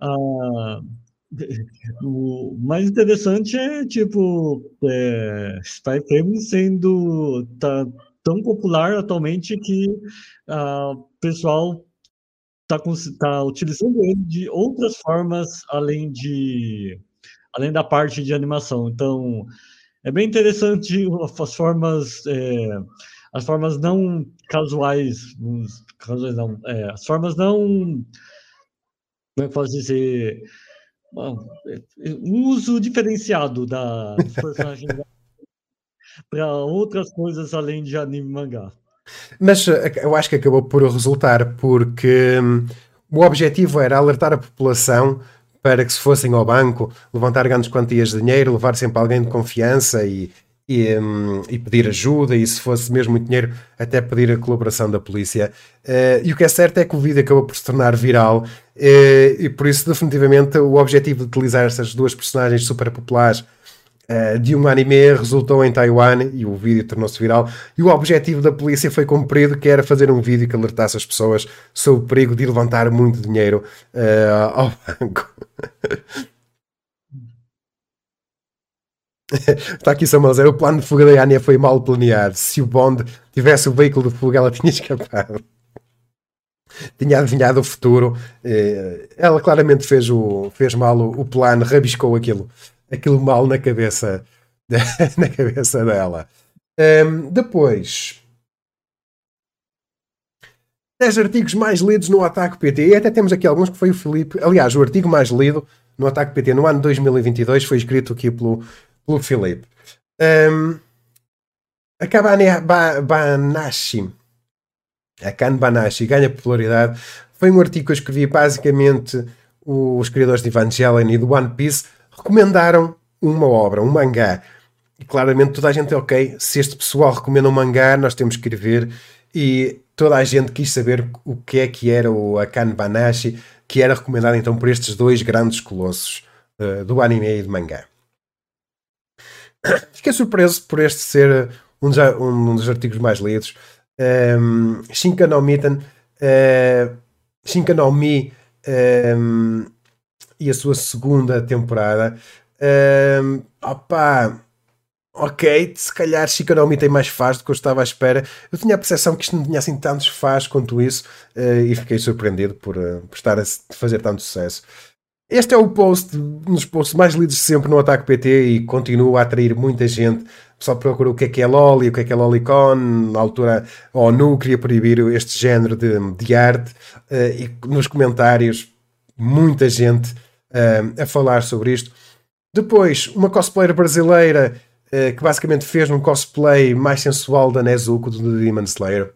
Ah, o mais interessante é, tipo, é, Spy Family sendo tá, tão popular atualmente que o ah, pessoal está tá utilizando ele de outras formas além de além da parte de animação. Então, é bem interessante as formas é, as formas não casuais, casuais não, é, as formas não como é que posso dizer um uso diferenciado da dos personagens para outras coisas além de anime e mangá. Mas eh, eu acho que acabou por resultar, porque hum, o objetivo era alertar a população para que se fossem ao banco, levantar grandes quantias de dinheiro, levar sempre alguém de confiança e, e, um, e, pedir ajuda, e se fosse mesmo muito dinheiro, até pedir a colaboração da polícia. Uh, e o que é certo é que o vídeo acabou por se tornar viral, uh, e por isso, definitivamente, o objetivo de utilizar essas duas personagens super populares uh, de um anime resultou em Taiwan e o vídeo tornou-se viral. E o objetivo da polícia foi cumprido, que era fazer um vídeo que alertasse as pessoas sobre o perigo de levantar muito dinheiro ao banco. Está aqui dizer, o plano de fuga da Anya foi mal planeado. Se o Bond tivesse o veículo de fuga, ela tinha escapado. tinha adivinhado o futuro. Eh, ela claramente fez, o, fez mal o, o plano, rabiscou aquilo aquilo mal na cabeça, na cabeça dela. Um, depois, 10 artigos mais lidos no Ataque PT. E até temos aqui alguns que foi o Filipe. Aliás, o artigo mais lido no Ataque PT no ano 2022 foi escrito aqui pelo, pelo Filipe. Um, a Kabane Banashi, a Kan Banashi, ganha popularidade. Foi um artigo que eu escrevi basicamente os criadores de Evangelion e do One Piece recomendaram uma obra, um mangá. E claramente toda a gente é ok. Se este pessoal recomenda um mangá, nós temos que ir ver. E toda a gente quis saber o que é que era o Akane Banashi, que era recomendado então por estes dois grandes colossos uh, do anime e do mangá. Fiquei surpreso por este ser um dos, um dos artigos mais lidos. Um, ehm, Shinka no uh, Shinka no Mi um, ehm, e a sua segunda temporada. Um, ehm, opa, ok, se calhar Shikanomi tem mais faz do que eu estava à espera. Eu tinha a percepção que isto não tinha assim tantos faz quanto isso uh, e fiquei surpreendido por, uh, por estar a fazer tanto sucesso. Este é o post, um dos posts mais lidos sempre no Ataque PT e continua a atrair muita gente. O pessoal procura o que é que é LOL e o que é que é LOLicon. Na altura, a ONU queria proibir este género de, de arte uh, e nos comentários muita gente a falar sobre isto. Depois, uma cosplayer brasileira eh, que basicamente fez um cosplay mais sensual da Nezuko do Demon Slayer.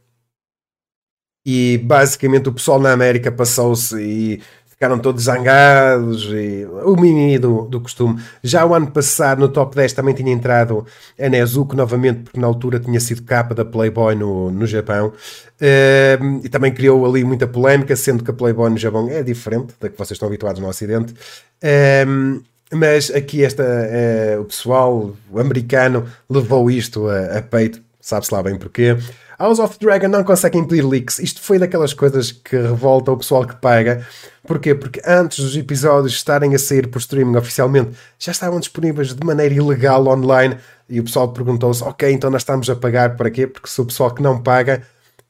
E basicamente o pessoal na América passou-se e ficaram todos zangados e o mimimi do, do costume. Já o ano passado, no top 10, também tinha entrado a Nezuko novamente, porque na altura tinha sido capa da Playboy no, no Japão. Uh, e também criou ali muita polémica, sendo que a Playboy no Japão é diferente da que vocês estão habituados no Ocidente. Uh, mas aqui esta, uh, o pessoal o americano levou isto a, a peito, sabe-se lá bem porquê. House of Dragon não consegue impedir leaks. Isto foi daquelas coisas que revolta o pessoal que paga. Porquê? Porque antes dos episódios estarem a sair por streaming oficialmente, já estavam disponíveis de maneira ilegal online. E o pessoal perguntou-se: Ok, então nós estamos a pagar para quê? Porque se o pessoal que não paga,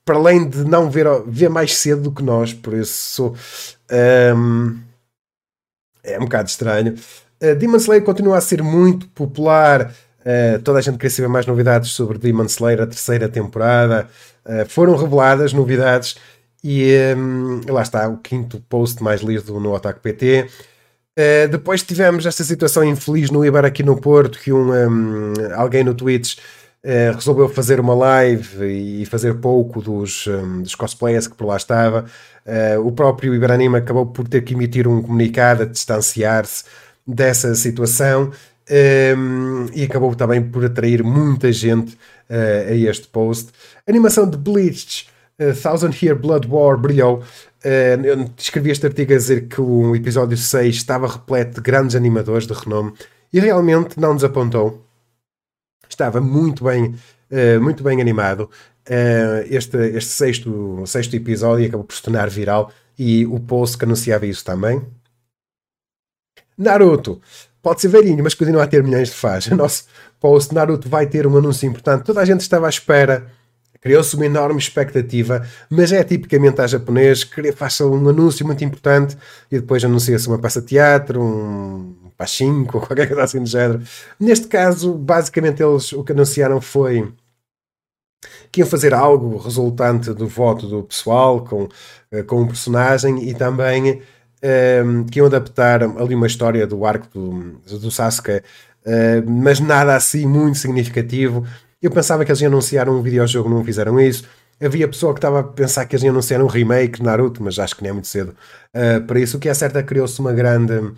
para além de não ver, ver mais cedo do que nós, por isso um, é um bocado estranho. Uh, Demon Slayer continua a ser muito popular. Uh, toda a gente queria saber mais novidades sobre Demon Slayer, a terceira temporada. Uh, foram reveladas novidades e um, lá está, o quinto post mais lido no Otaku PT. Uh, depois tivemos esta situação infeliz no Ibar aqui no Porto, que um, um alguém no Twitch uh, resolveu fazer uma live e fazer pouco dos, um, dos cosplayers que por lá estava. Uh, o próprio Iberanima acabou por ter que emitir um comunicado a distanciar-se dessa situação um, e acabou também por atrair muita gente uh, a este post. A animação de Bleach, uh, Thousand Year Blood War, brilhou. Uh, eu escrevi este artigo a dizer que o episódio 6 estava repleto de grandes animadores de renome e realmente não desapontou. Estava muito bem, muito bem animado. Este, este sexto, sexto episódio acabou por se tornar viral e o post que anunciava isso também. Naruto. Pode ser velhinho, mas continua a ter milhões de fãs. O nosso post Naruto vai ter um anúncio importante. Toda a gente estava à espera. Criou-se uma enorme expectativa, mas é tipicamente a japonês que faça um anúncio muito importante e depois anuncia-se uma peça de teatro, um pachinko, qualquer coisa assim do género. Neste caso, basicamente, eles o que anunciaram foi que iam fazer algo resultante do voto do pessoal com, eh, com um personagem e também um, ehm, que iam adaptar ali uma história do arco do, do Sasuke, uh, mas nada assim muito significativo. Eu pensava que eles iam anunciar um videojogo, não fizeram isso. Havia pessoa que estava a pensar que eles iam anunciar um remake de Naruto, mas acho que nem é muito cedo. Uh, para isso, o que é certo é que criou-se uma grande,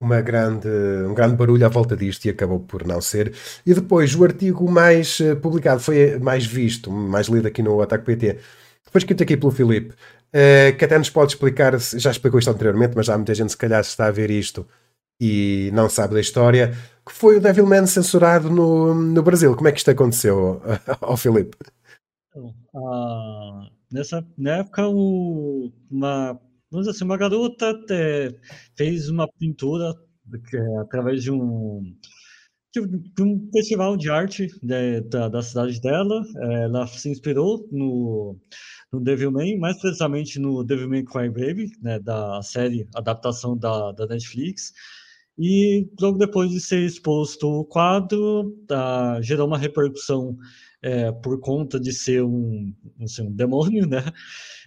uma grande, um grande barulho à volta disto e acabou por não ser. E depois, o artigo mais uh, publicado foi mais visto, mais lido aqui no Ataque PT. Foi escrito aqui pelo Filipe. Uh, que até nos pode explicar, já explicou isto anteriormente, mas há muita gente se calhar está a ver isto e não sabe da história, que foi o Devilman censurado no, no Brasil. Como é que isto aconteceu ao Filipe? Uh, nessa na época, o, uma, vamos dizer assim, uma garota fez uma pintura que, através de um, de um festival de arte de, da, da cidade dela. Ela se inspirou no no Devilman, mais precisamente no Devilman Crybaby, né, da série adaptação da, da Netflix. E logo depois de ser exposto o quadro, tá, gerou uma repercussão é, por conta de ser um, assim, um demônio, né?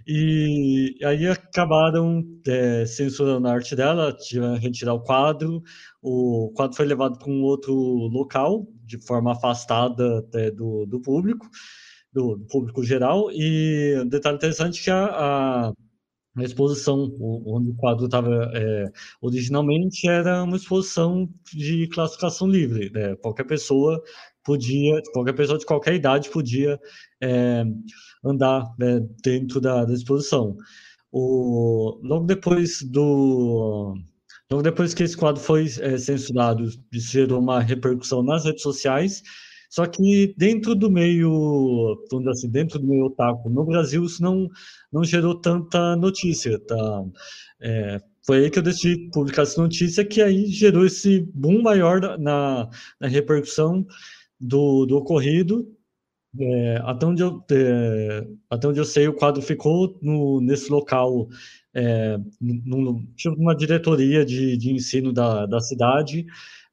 E aí acabaram é, censurando a arte dela, tiveram retirar o quadro. O quadro foi levado para um outro local, de forma afastada é, do, do público, do, do, público geral. E um detalhe interessante é que a, a a exposição onde o quadro estava é, originalmente era uma exposição de classificação livre. Né? Qualquer pessoa podia, qualquer pessoa de qualquer idade podia é, andar né, dentro da, da, exposição. O, logo depois do logo depois que esse quadro foi é, censurado, isso gerou uma repercussão nas redes sociais. Só que dentro do meio, assim, dentro do meio otaku no Brasil, isso não, não gerou tanta notícia, tá? É, foi aí que eu decidi publicar essa notícia, que aí gerou esse boom maior na, na repercussão do, do ocorrido. É, até, onde eu, é, até onde eu sei, o quadro ficou no, nesse local, é, tipo uma diretoria de, de ensino da, da cidade.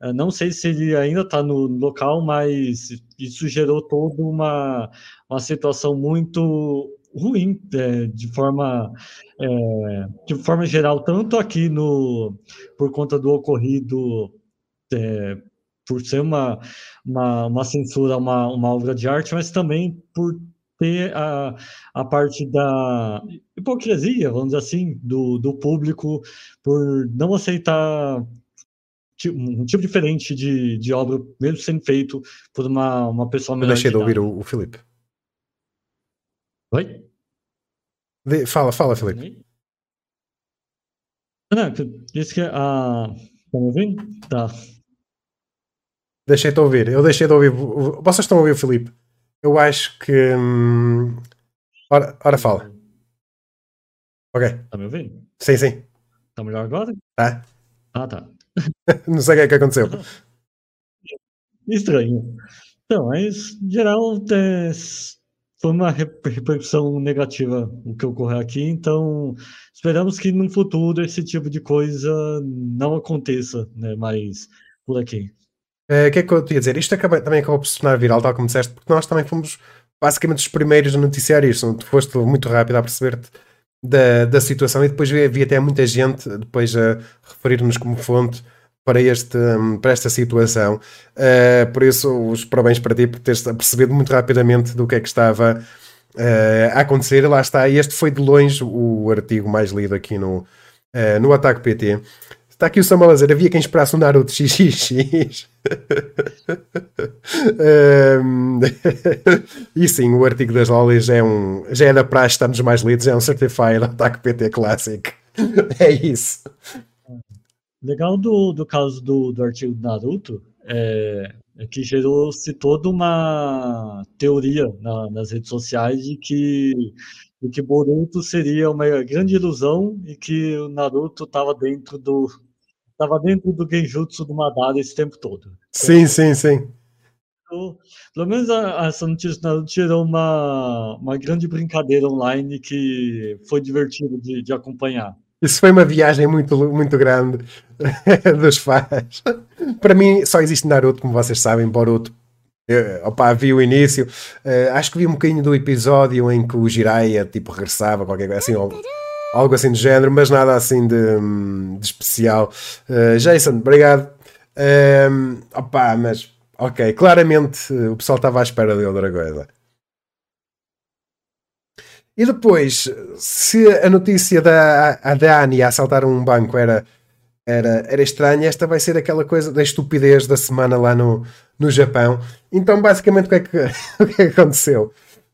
É, não sei se ele ainda está no local, mas isso gerou toda uma, uma situação muito ruim é, de forma é, de forma geral tanto aqui no por conta do ocorrido é, por ser uma, uma, uma censura, uma, uma obra de arte, mas também por ter a, a parte da hipocrisia, vamos dizer assim, do, do público, por não aceitar um tipo diferente de, de obra, mesmo sendo feito por uma, uma pessoa menor. Eu deixei de ouvir o, o Felipe. Oi? De, fala, fala, Felipe. Não, disse que a. Ah, tá me ouvindo? Tá. Deixei-te ouvir. Eu deixei de ouvir. Vocês estão a ouvir o Felipe? Eu acho que. Hum... Ora, ora fala. Ok. Está me ouvindo? Sim, sim. Está melhor agora? Tá. Ah, tá. Não sei o que é que aconteceu. Estranho. Então, mas, em geral, é, foi uma repercussão negativa o que ocorreu aqui, então esperamos que no futuro esse tipo de coisa não aconteça né, mais por aqui. Eh, o que é que eu te ia dizer? Isto acaba, também acabou por se tornar viral, tal como disseste, porque nós também fomos basicamente os primeiros a noticiar isto. Tu foste muito rápido a perceber-te da, da situação e depois havia até muita gente depois a referir-nos como fonte para, este, para esta situação. Uh, por isso, os parabéns para ti por teres percebido muito rapidamente do que é que estava uh, a acontecer. Lá está, este foi de longe o artigo mais lido aqui no, uh, no Ataque PT. Está aqui o Samuel havia quem esperasse um Naruto XXX. um, e sim, o artigo das Lolis é um, já é da praxe, estamos mais lidos, é um Certified Ataque PT Classic. é isso. Legal do, do caso do, do artigo do Naruto é, é que gerou-se toda uma teoria na, nas redes sociais de que de que Boruto seria uma grande ilusão e que o Naruto estava dentro do estava dentro do genjutsu do Madara esse tempo todo. Sim, sim, sim. Então, pelo menos a, essa notícia tirou uma, uma grande brincadeira online que foi divertido de, de acompanhar. Isso foi uma viagem muito, muito grande dos fãs. Para mim, só existe Naruto, como vocês sabem. Boruto, eu, opa, vi o início. Uh, acho que vi um bocadinho do episódio em que o Jiraiya tipo, regressava, qualquer coisa assim. Ou, algo assim do género, mas nada assim de, de especial. Uh, Jason, obrigado. Uh, opa, mas ok, claramente o pessoal estava à espera de outra coisa. E depois, se a notícia da a Dani a assaltar um banco era, era, era estranha, esta vai ser aquela coisa da estupidez da semana lá no, no Japão. Então, basicamente, o que, é que, o que é que aconteceu?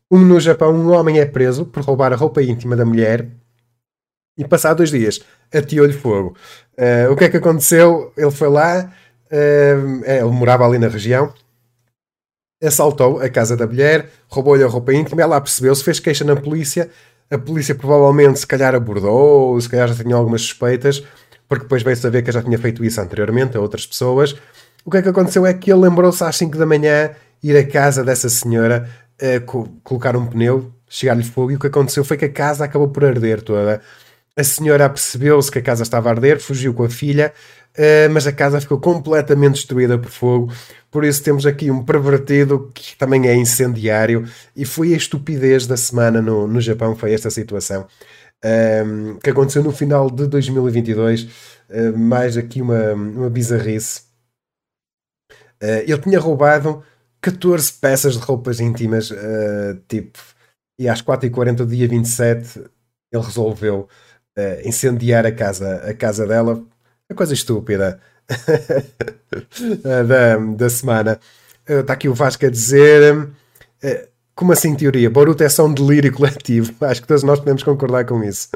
Um, no Japão, um homem é preso por roubar a roupa íntima da mulher e passado dois dias ateou-lhe fogo. Uh, o que é que aconteceu? Ele foi lá, uh, ele morava ali na região, assaltou a casa da mulher, roubou-lhe a roupa íntima, ela percebeu-se, fez queixa na polícia, a polícia provavelmente se calhar abordou, se calhar já tinha algumas suspeitas, porque depois veio saber que já tinha feito isso anteriormente a outras pessoas. O que é que aconteceu é que ele lembrou-se às 5 da manhã ir à casa dessa senhora, uh, colocar um pneu, chegar-lhe fogo, e o que aconteceu foi que a casa acabou por arder toda. A senhora percebeu-se que a casa estava a arder, fugiu com a filha. uh, mas a casa ficou completamente destruída por fogo. Por isso temos aqui um pervertido que também é incendiário e foi a estupidez da semana no, no Japão, foi esta situação. Um, ehm, que aconteceu no final de 2022, uh, mais aqui uma, uma bizarrice. Uh, ele tinha roubado 14 peças de roupas íntimas, uh, tipo, e às 4h40 do dia 27 ele resolveu uh, incendiar a casa, a casa dela. A coisa estúpida da, da semana. Está aqui o Vasco a dizer. Como assim, teoria? Boruto é só um delírio coletivo. Acho que todos nós podemos concordar com isso.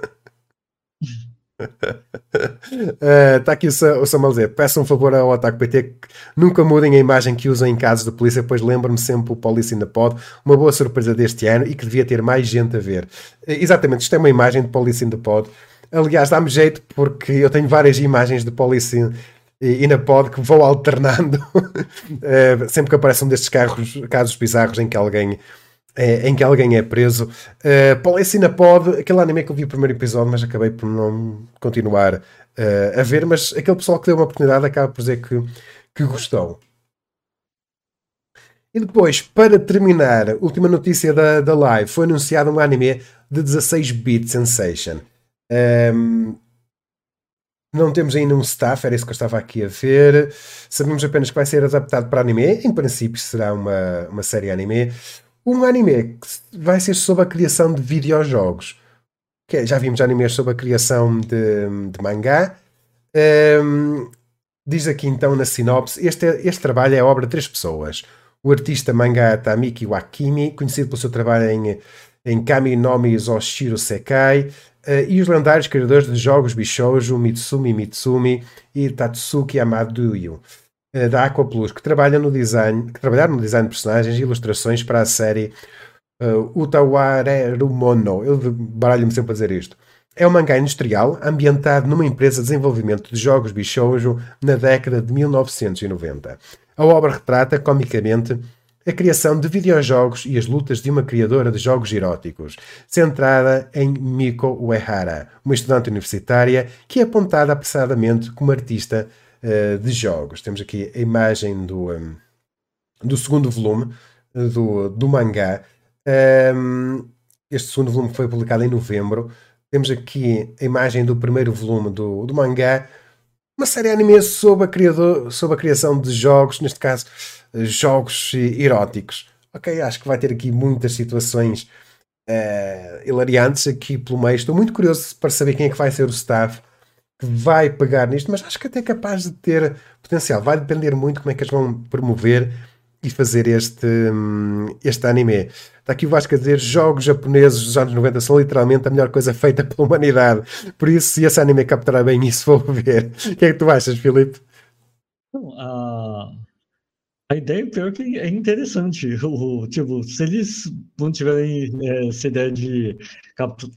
Está uh, aqui o, Samuel dizer: peço um favor ao Otaku PT que nunca mudem a imagem que usam em casos de polícia, pois lembro-me sempre o Police in the Pod, uma boa surpresa deste ano e que devia ter mais gente a ver. Uh, exatamente, isto é uma imagem de Police in the Pod. Aliás, dá-me jeito porque eu tenho várias imagens de Police in, in the Pod que vou alternando uh, sempre que aparecem um destes carros, casos bizarros em que alguém é, em que alguém é preso. Uh, Policina Pod, aquele anime que eu vi o primeiro episódio, mas acabei por não continuar uh, a ver. Mas aquele pessoal que deu uma oportunidade acaba por dizer que, que gostou. E depois, para terminar, última notícia da, da live: foi anunciado um anime de 16-bit Sensation. Um, ehm, não temos ainda um staff, era isso que eu estava aqui a ver. Sabemos apenas que vai ser adaptado para anime. Em princípio, será uma, uma série anime um anime que vai ser sobre a criação de videojogos. Que é, já vimos animes sobre a criação de, de mangá. Um, diz aqui então na sinopse: este, este trabalho é obra de três pessoas. O artista mangá Tamiki Wakimi, conhecido pelo seu trabalho em, em Kami no Mi Zoshiro Sekai, uh, e os lendários criadores de jogos Bishoujo, Mitsumi Mitsumi e Tatsuki Amaduyu. Eh, da Aquaplus, que trabalha no design, que trabalharam no design de personagens e ilustrações para a série uh, Utawarerumono. Eu baralho-me sempre a dizer isto. É um mangá industrial ambientado numa empresa de desenvolvimento de jogos bichoujo na década de 1990. A obra retrata, comicamente, a criação de videojogos e as lutas de uma criadora de jogos eróticos, centrada em Miko Uehara, uma estudante universitária que é apontada apressadamente como artista uh, de jogos. Temos aqui a imagem do, um, do segundo volume eh, do, do mangá. Um, este segundo volume foi publicado em novembro. Temos aqui a imagem do primeiro volume do, do mangá. Uma série anime sobre a, criador, sobre a criação de jogos, neste caso, jogos eróticos. Ok, acho que vai ter aqui muitas situações uh, hilariantes aqui pelo meio. Estou muito curioso para saber quem é que vai ser o staff que vai pegar nisto, mas acho que até é capaz de ter potencial. Vai depender muito como é que eles vão promover e fazer este, hum, este anime. Está aqui o Vasco a dizer: jogos japoneses dos anos 90 são literalmente a melhor coisa feita pela humanidade. Por isso, se esse anime capturar bem isso, vou ver. O que é que tu achas, Filipe? a, a ideia pior que é interessante. O, tipo, se eles não tiverem é, essa ideia de,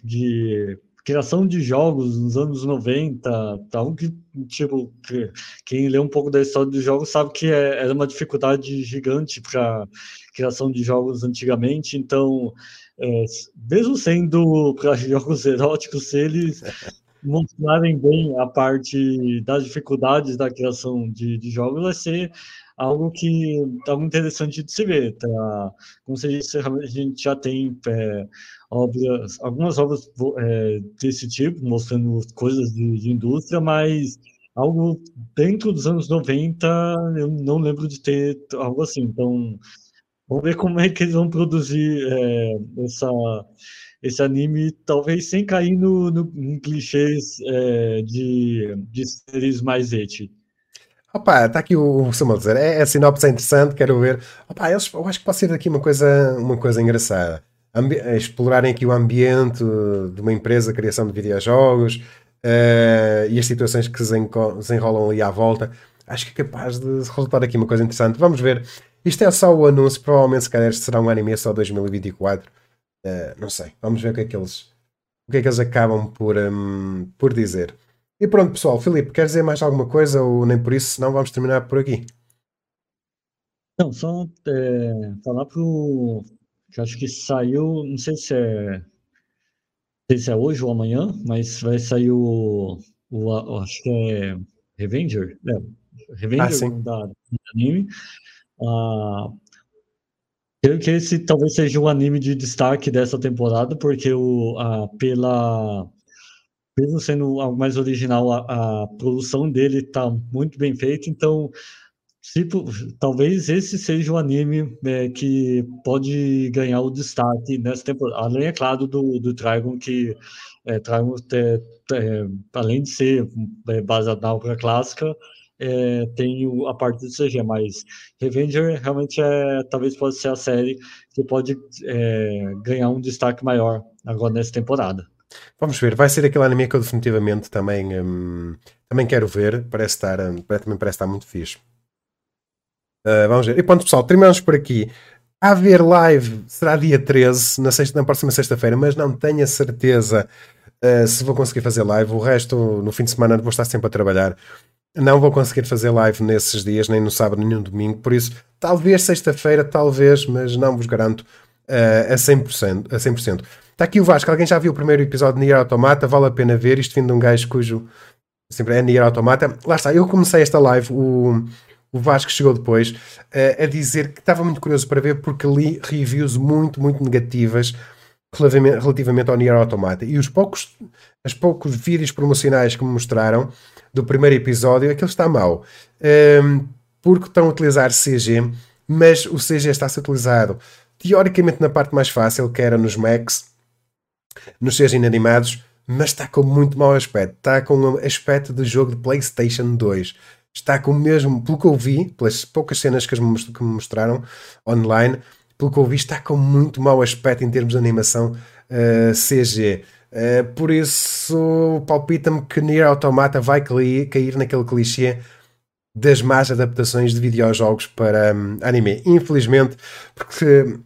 de criação de jogos nos anos 90, tal, que, tipo, que, quem lê um pouco da história dos jogos sabe que é, era uma dificuldade gigante para criação de jogos antigamente, então, é, mesmo sendo para jogos eróticos, se eles mostrarem bem a parte das dificuldades da criação de, de jogos, vai ser algo que algo interessante de se ver. Tá? Como disse, a gente já tem é, obras, algumas obras é, desse tipo, mostrando coisas de, de, indústria, mas algo dentro dos anos 90, eu não lembro de ter algo assim. Então, vamos ver como é que eles vão produzir é, essa, esse anime, talvez sem cair no, no em clichês é, de, de séries mais eti. Opa, está aqui o Samuel dizer, é, a sinopse é interessante, quero ver. Opa, eles, eu acho que pode ser daqui uma coisa, uma coisa engraçada. Ambi explorarem aqui o ambiente de uma empresa de criação de videojogos uh, e as situações que se desenrolam ali à volta. Acho que é capaz de resultar aqui uma coisa interessante. Vamos ver. Isto é só o anúncio, provavelmente se calhar será um anime só 2024. Uh, eh, não sei. Vamos ver o que é que eles, o que é que eles acabam por, um, por dizer. E pronto, pessoal. Filipe, quer dizer mais alguma coisa ou nem por isso? Senão vamos terminar por aqui. Não, só falar pro. Que acho que saiu. Não sei se é. Sei se é hoje ou amanhã, mas vai sair o. o acho que é Revenger, é, Revenger ah, da, do anime. Ah, creio que esse talvez seja o anime de destaque dessa temporada, porque o, a, pela mesmo sendo algo mais original, a, a produção dele está muito bem feita, então Tipo, talvez esse seja o anime é, que pode ganhar o destaque nessa temporada. Além, é claro, do, do Dragon, que é, Dragon, é, além de ser é, baseado na obra clássica, é, tem a parte do CG, mas Revenger realmente é, talvez possa ser a série que pode é, ganhar um destaque maior agora nessa temporada. Vamos ver, vai ser aquele anime que eu definitivamente também, hum, também quero ver, parece estar, hum, também parece estar muito fixe. Uh, vamos ver. E pronto, pessoal, terminamos por aqui. A ver live será dia 13, na, sexta, na próxima sexta-feira, mas não tenho a certeza uh, se vou conseguir fazer live. O resto, no fim de semana, vou estar sempre a trabalhar. Não vou conseguir fazer live nesses dias, nem no sábado, nem no domingo. Por isso, talvez sexta-feira, talvez, mas não vos garanto uh, a 100%. A 100%. Está aqui o Vasco. Alguém já viu o primeiro episódio de Nier Automata? Vale a pena ver. Isto vindo de um gajo cujo sempre é Nier Automata. Lá está. Eu comecei esta live. O, o Vasco chegou depois uh, a dizer que estava muito curioso para ver porque li reviews muito, muito negativas relativamente, relativamente ao Nier Automata. E os poucos, os poucos vídeos promocionais que me mostraram do primeiro episódio, aquilo está mau. Um, ehm, porque estão a utilizar CG, mas o CG está a ser utilizado teoricamente na parte mais fácil, que era nos Macs, nos CG inanimados, mas está com muito mau aspecto. Está com um aspecto de jogo de PlayStation 2 está com o mesmo, pelo que eu vi, pelas poucas cenas que, me mostraram online, pelo que eu vi, está com muito mau aspecto em termos de animação uh, eh, CG. Uh, eh, por isso, palpita-me que Nier Automata vai cair, cair naquele clichê das más adaptações de videojogos para um, anime. Infelizmente, porque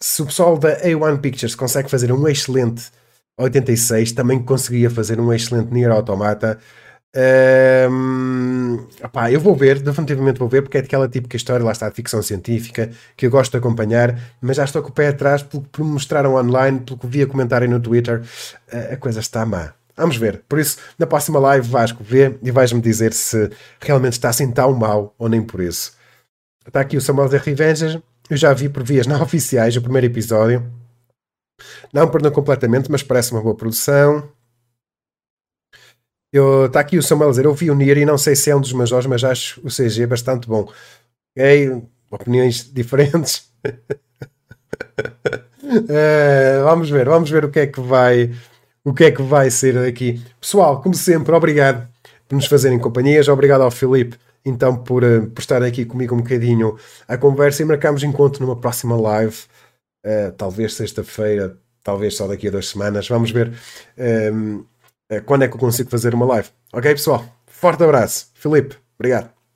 se o pessoal da A1 Pictures consegue fazer um excelente 86, também conseguia fazer um excelente Nier Automata. Opá, eu vou ver, definitivamente vou ver, porque é aquela típica história, lá está, de ficção científica, que eu gosto de acompanhar, mas já estou com o pé atrás pelo que me mostraram online, pelo que vi a comentarem no Twitter, a coisa está má. Vamos ver. Por isso, na próxima live, Vasco, vê e vais-me dizer se realmente está assim tão mal ou nem por isso. Está aqui o Samuel da Revenger. Eu já vi por vias não oficiais o primeiro episódio. Não perdão completamente, mas parece uma boa produção. Está aqui o Samuel a dizer: Eu vi o Nier e não sei se é um dos majores, mas acho o CG bastante bom. Ok, opiniões diferentes. uh, vamos ver, vamos ver o que é que vai o que é que vai ser aqui. Pessoal, como sempre, obrigado por nos fazerem companhias, obrigado ao Filipe então por, uh, por estar aqui comigo um bocadinho a conversa e marcamos encontro numa próxima live, uh, talvez sexta-feira, talvez só daqui a duas semanas, vamos ver. Um, eh, quando é que eu consigo fazer uma live. Ok, pessoal? Forte abraço. Filipe, obrigado.